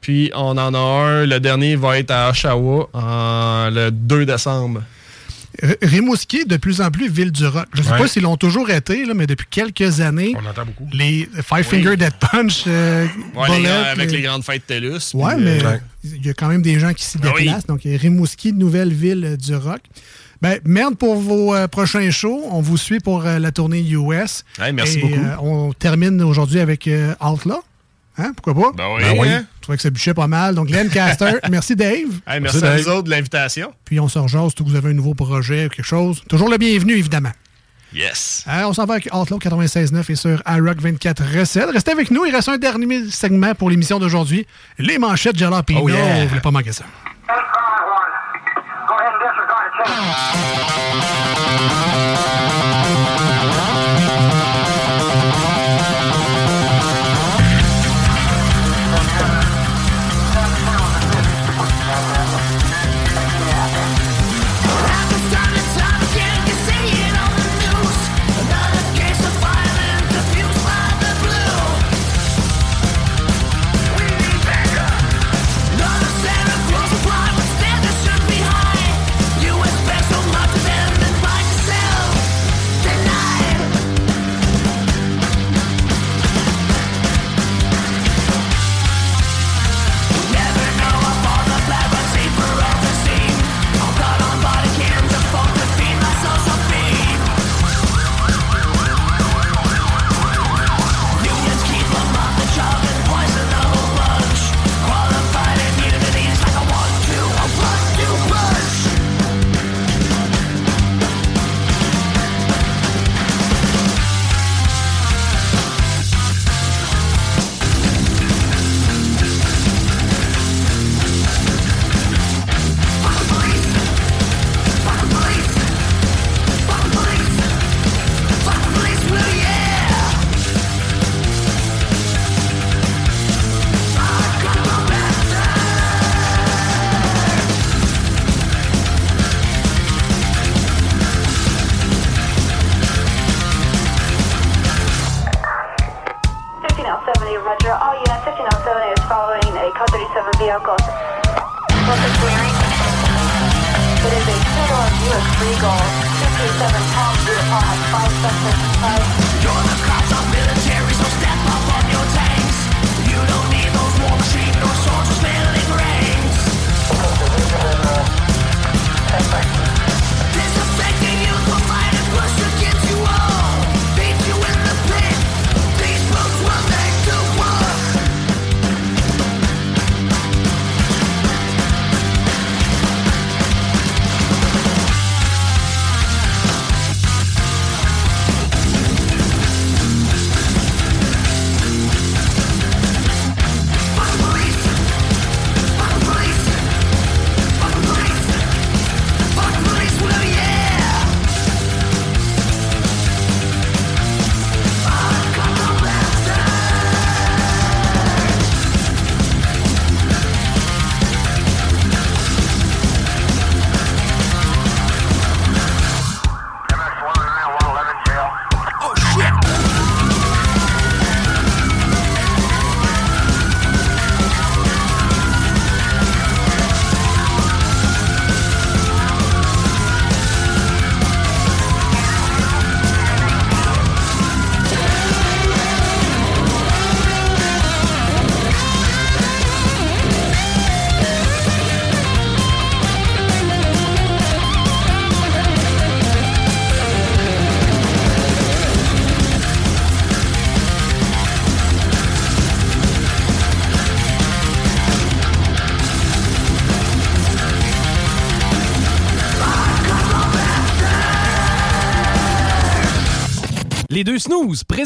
Puis on en a un, le dernier va être à Oshawa en- le 2 décembre. Rimouski, de plus en plus ville du rock. Je ne sais Ouais. pas s'ils l'ont toujours été, là, mais depuis quelques années, On entend beaucoup. les Five Finger Dead Punch, euh, Ouais, les Bullet, grands- avec les- les grandes fêtes TELUS. Ouais, mais euh, il y a quand même des gens qui s'y Ah oui. déplacent. Donc, Rimouski, nouvelle ville euh, du rock. Ben, merde pour vos euh, prochains shows. On vous suit pour euh, la tournée US. Hey, merci Et, beaucoup. euh, on termine aujourd'hui avec euh, Outlaw. Hein? Pourquoi pas? Ben oui, Ben oui. hein? Je trouvais que ça bûchait pas mal. Donc, Lancaster, merci Dave. Hey, merci à vous autres de l'invitation. Puis on se rejase, si vous avez un nouveau projet ou quelque chose. Toujours le bienvenu, évidemment. Yes. Euh, on s'en va avec Outlaw 96.9 et sur iRock 24 Recettes. Restez avec nous, il reste un dernier segment pour l'émission d'aujourd'hui. Les manchettes Jalapeno. Oh yeah. Vous voulez pas manquer ça.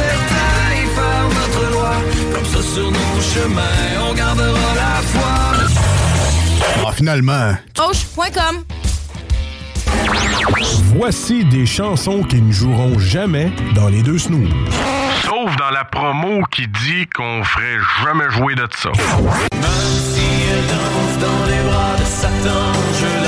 Incertain et faire notre loi. Comme ça sur nos chemins, on gardera la foi. Ah, finalement, Hoche.com. Voici des chansons qui ne joueront jamais dans les deux snooze. Sauf dans la promo qui dit qu'on ferait jamais jouer de ça. Même si elle danse dans les bras de Satan, je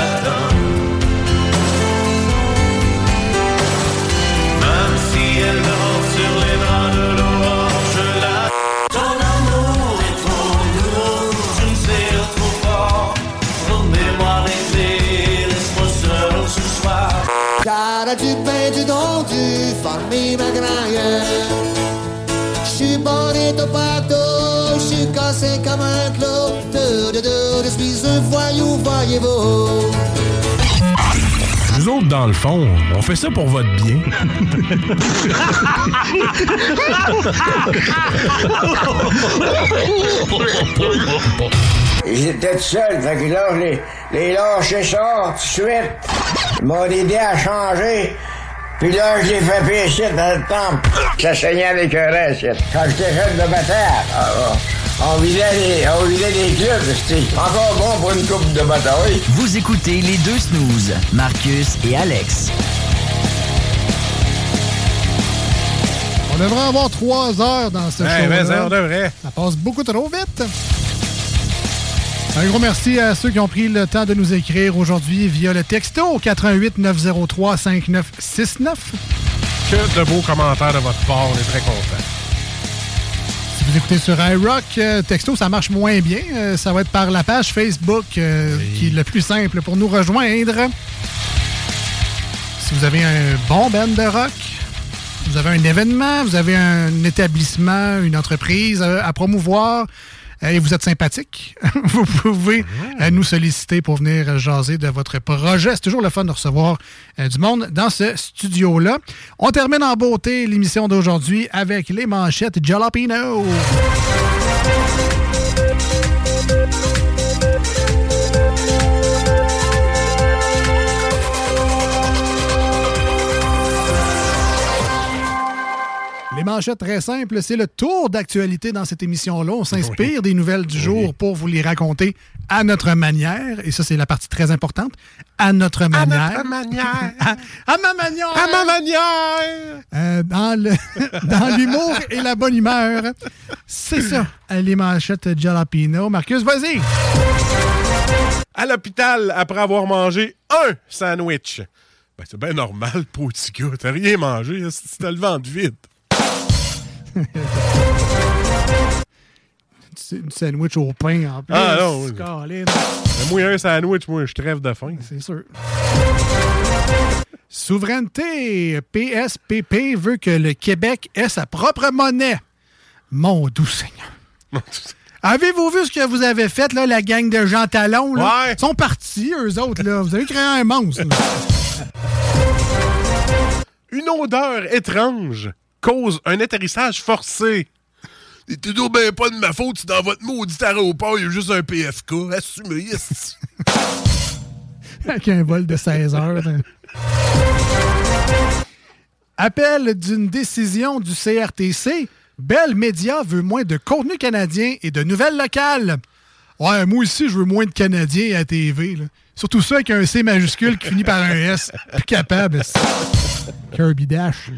Du pain, du don, du farmi ma graille. J'suis bonito partout, j'suis cassé comme un clou. De, de, de, je suis un voyou, voyez-vous. Nous autres, dans le fond, on fait ça pour votre bien. J'étais tout seul, fait que là, je les, les lâché ça tout de suite. M'ont aidé à changer. Puis là, je l'ai fait pécher dans le temple. Ça saignait avec un reste. Quand j'étais jeune de bataille, ah, ah, on vidait les, on vidait les clubs. C'était encore bon pour une coupe de bataille. Vous écoutez les deux snooze, Marcus et Alex. On devrait avoir trois heures dans ce Ouais, show mais ça, on devrait. Ça passe beaucoup trop vite. Un gros merci à ceux qui ont pris le temps de nous écrire aujourd'hui via le texto 88 903 5969. Que de beaux commentaires de votre part, on est très contents. Si vous écoutez sur iRock, euh, texto, ça marche moins bien. Euh, ça va être par la page Facebook euh, qui est le plus simple pour nous rejoindre. Si vous avez un bon band de rock, vous avez un événement, vous avez un établissement, une entreprise à promouvoir et vous êtes sympathique, vous pouvez euh, nous solliciter pour venir jaser de votre projet. C'est toujours le fun de recevoir euh, du monde dans ce studio-là. On termine en beauté l'émission d'aujourd'hui avec les manchettes Jalapino. Les manchettes très simples, c'est le tour d'actualité dans cette émission-là. On s'inspire des nouvelles du jour pour vous les raconter à notre manière. Et ça, c'est la partie très importante. À notre manière. manière. à, à ma manière. À ma manière. Euh, dans l'humour et la bonne humeur. C'est ça, les manchettes Jalapino. Marcus, vas-y. À l'hôpital après avoir mangé un sandwich. Ben, c'est bien normal, gars. T'as rien mangé, si t'as le ventre vide. Une sandwich au pain en plus. Ah non, oui. Moi, un sandwich, moi, je crève de faim. C'est sûr. Souveraineté. PSPP veut que le Québec ait sa propre monnaie. Mon doux Seigneur. Avez-vous vu ce que vous avez fait, là, la gang de Jean Talon? Là? Ils sont partis, eux autres. Là. Vous avez créé un monstre. là. Une odeur étrange cause un atterrissage forcé. C'est toujours bien pas de ma faute si dans votre maudit aéroport, il y a juste un PFK. Assumez, esti. Avec un vol de 16 heures. là. Appel d'une décision du CRTC. Bell Media veut moins de contenu canadien et de nouvelles locales. Ouais, moi aussi, je veux moins de Canadiens à TV. là. Surtout ça avec un C majuscule qui finit par un S. Plus capable. Kirby Dash.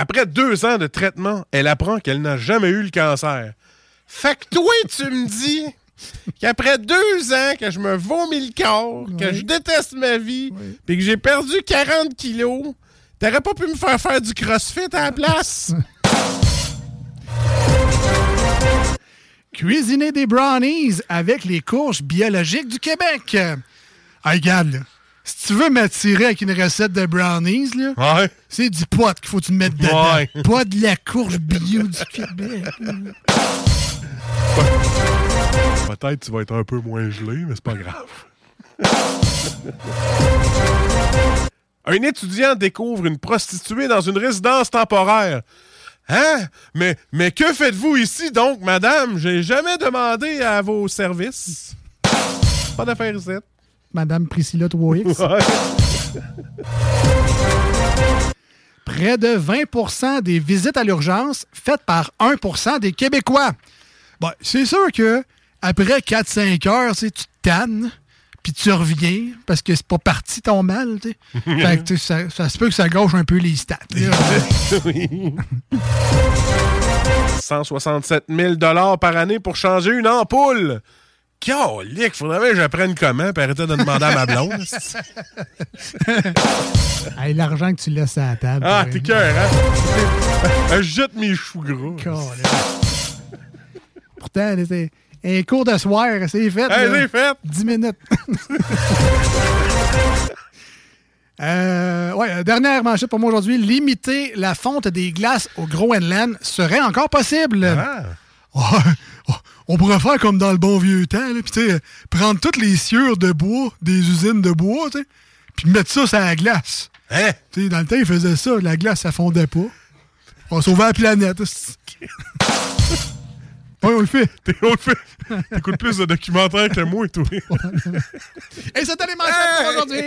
Après deux ans de traitement, elle apprend qu'elle n'a jamais eu le cancer. Fait que toi, tu me dis qu'après deux ans que je me vomis le corps, que je déteste ma vie, puis que j'ai perdu 40 kilos, t'aurais pas pu me faire faire du crossfit à la place? Cuisiner des brownies avec les courges biologiques du Québec. Ah, regarde, là. Si tu veux m'attirer avec une recette de brownies, là, c'est du pot qu'il faut que tu mettes dedans. Ouais. Pas de la courge bio du Québec. Peut-être tu vas être un peu moins gelé, mais c'est pas grave. un étudiant découvre une prostituée dans une résidence temporaire. Hein? Mais, mais que faites-vous ici donc, madame? J'ai jamais demandé à vos services. Pas d'affaires ici. Madame Priscilla 3X. Ouais. Près de 20% des visites à l'urgence faites par 1% des Québécois. Bon, c'est sûr que après 4-5 heures, tu te tannes, puis tu reviens, parce que c'est pas parti ton mal. fait que, ça, ça se peut que ça gauche un peu les stats. là. oui. 167 000 par année pour changer une ampoule. Calique, faudrait que j'apprenne comment, puis arrêter de demander à ma blonde. Hey, L'argent que tu laisses à la table. ah, t'es cœur, hein? Je jette mes choux. Calais. Pourtant, c'est un cours de soir, c'est fait. Hey, c'est fait. 10 minutes. Euh, ouais, euh, dernière manchette pour moi aujourd'hui. Limiter la fonte des glaces au Groenland serait encore possible. Ah. Ouais, on pourrait faire comme dans le bon vieux temps, puis tu sais, prendre toutes les sciures de bois des usines de bois, puis mettre ça sur la glace. Hein? Dans le temps, ils faisaient ça, la glace, ça fondait pas. On sauvait la planète. ouais, on le fait. on le fait. T'écoutes plus de documentaires que moi, toi. Et c'était les manchettes pour aujourd'hui.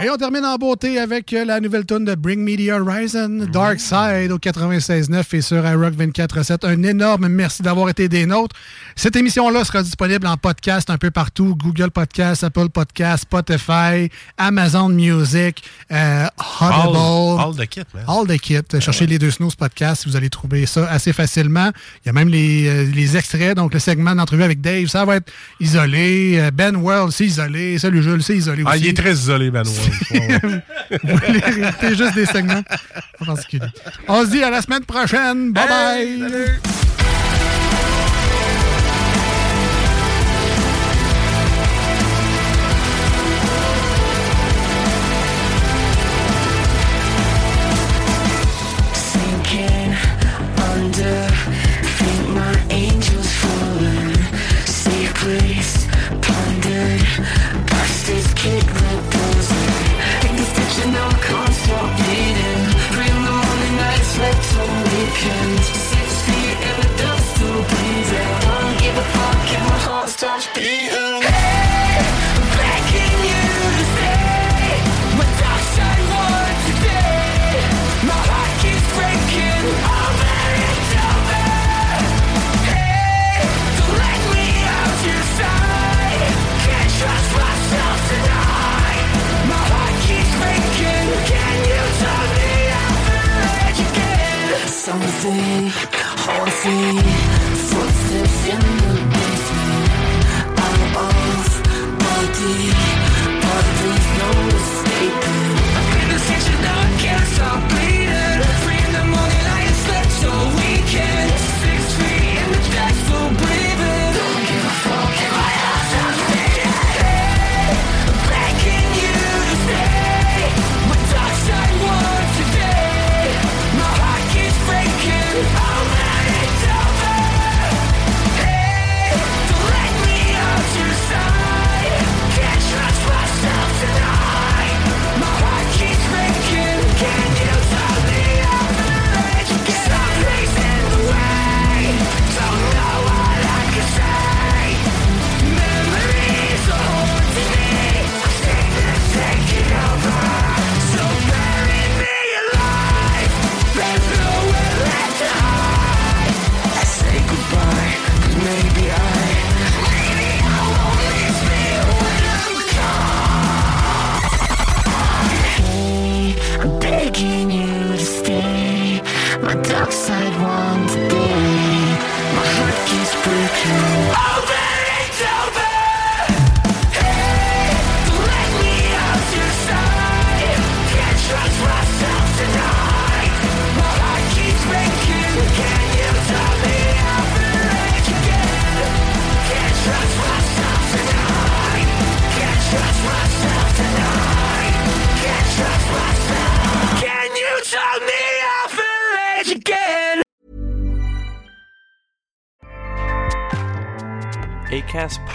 Et on termine en beauté avec euh, la nouvelle tune de Bring Me the Horizon, Dark Side au 96.9 et sur iRock 24.7. Un énorme merci d'avoir été des nôtres. Cette émission-là sera disponible en podcast un peu partout. Google Podcast, Apple Podcast, Spotify, Amazon Music, euh, Audible. All- all the kit, man. All the kit. Cherchez les deux Snooze Podcast, vous allez trouver ça assez facilement. Il y a même les, euh, les extraits, donc le segment d'entrevue avec Dave, ça va être isolé. Euh, Ben World, c'est isolé. Salut Jules, c'est isolé aussi. Ah, il est très isolé, Ben. Vous voulez réécouter juste des segments? En particulier. On se dit à la semaine prochaine. Bye bye. Sinking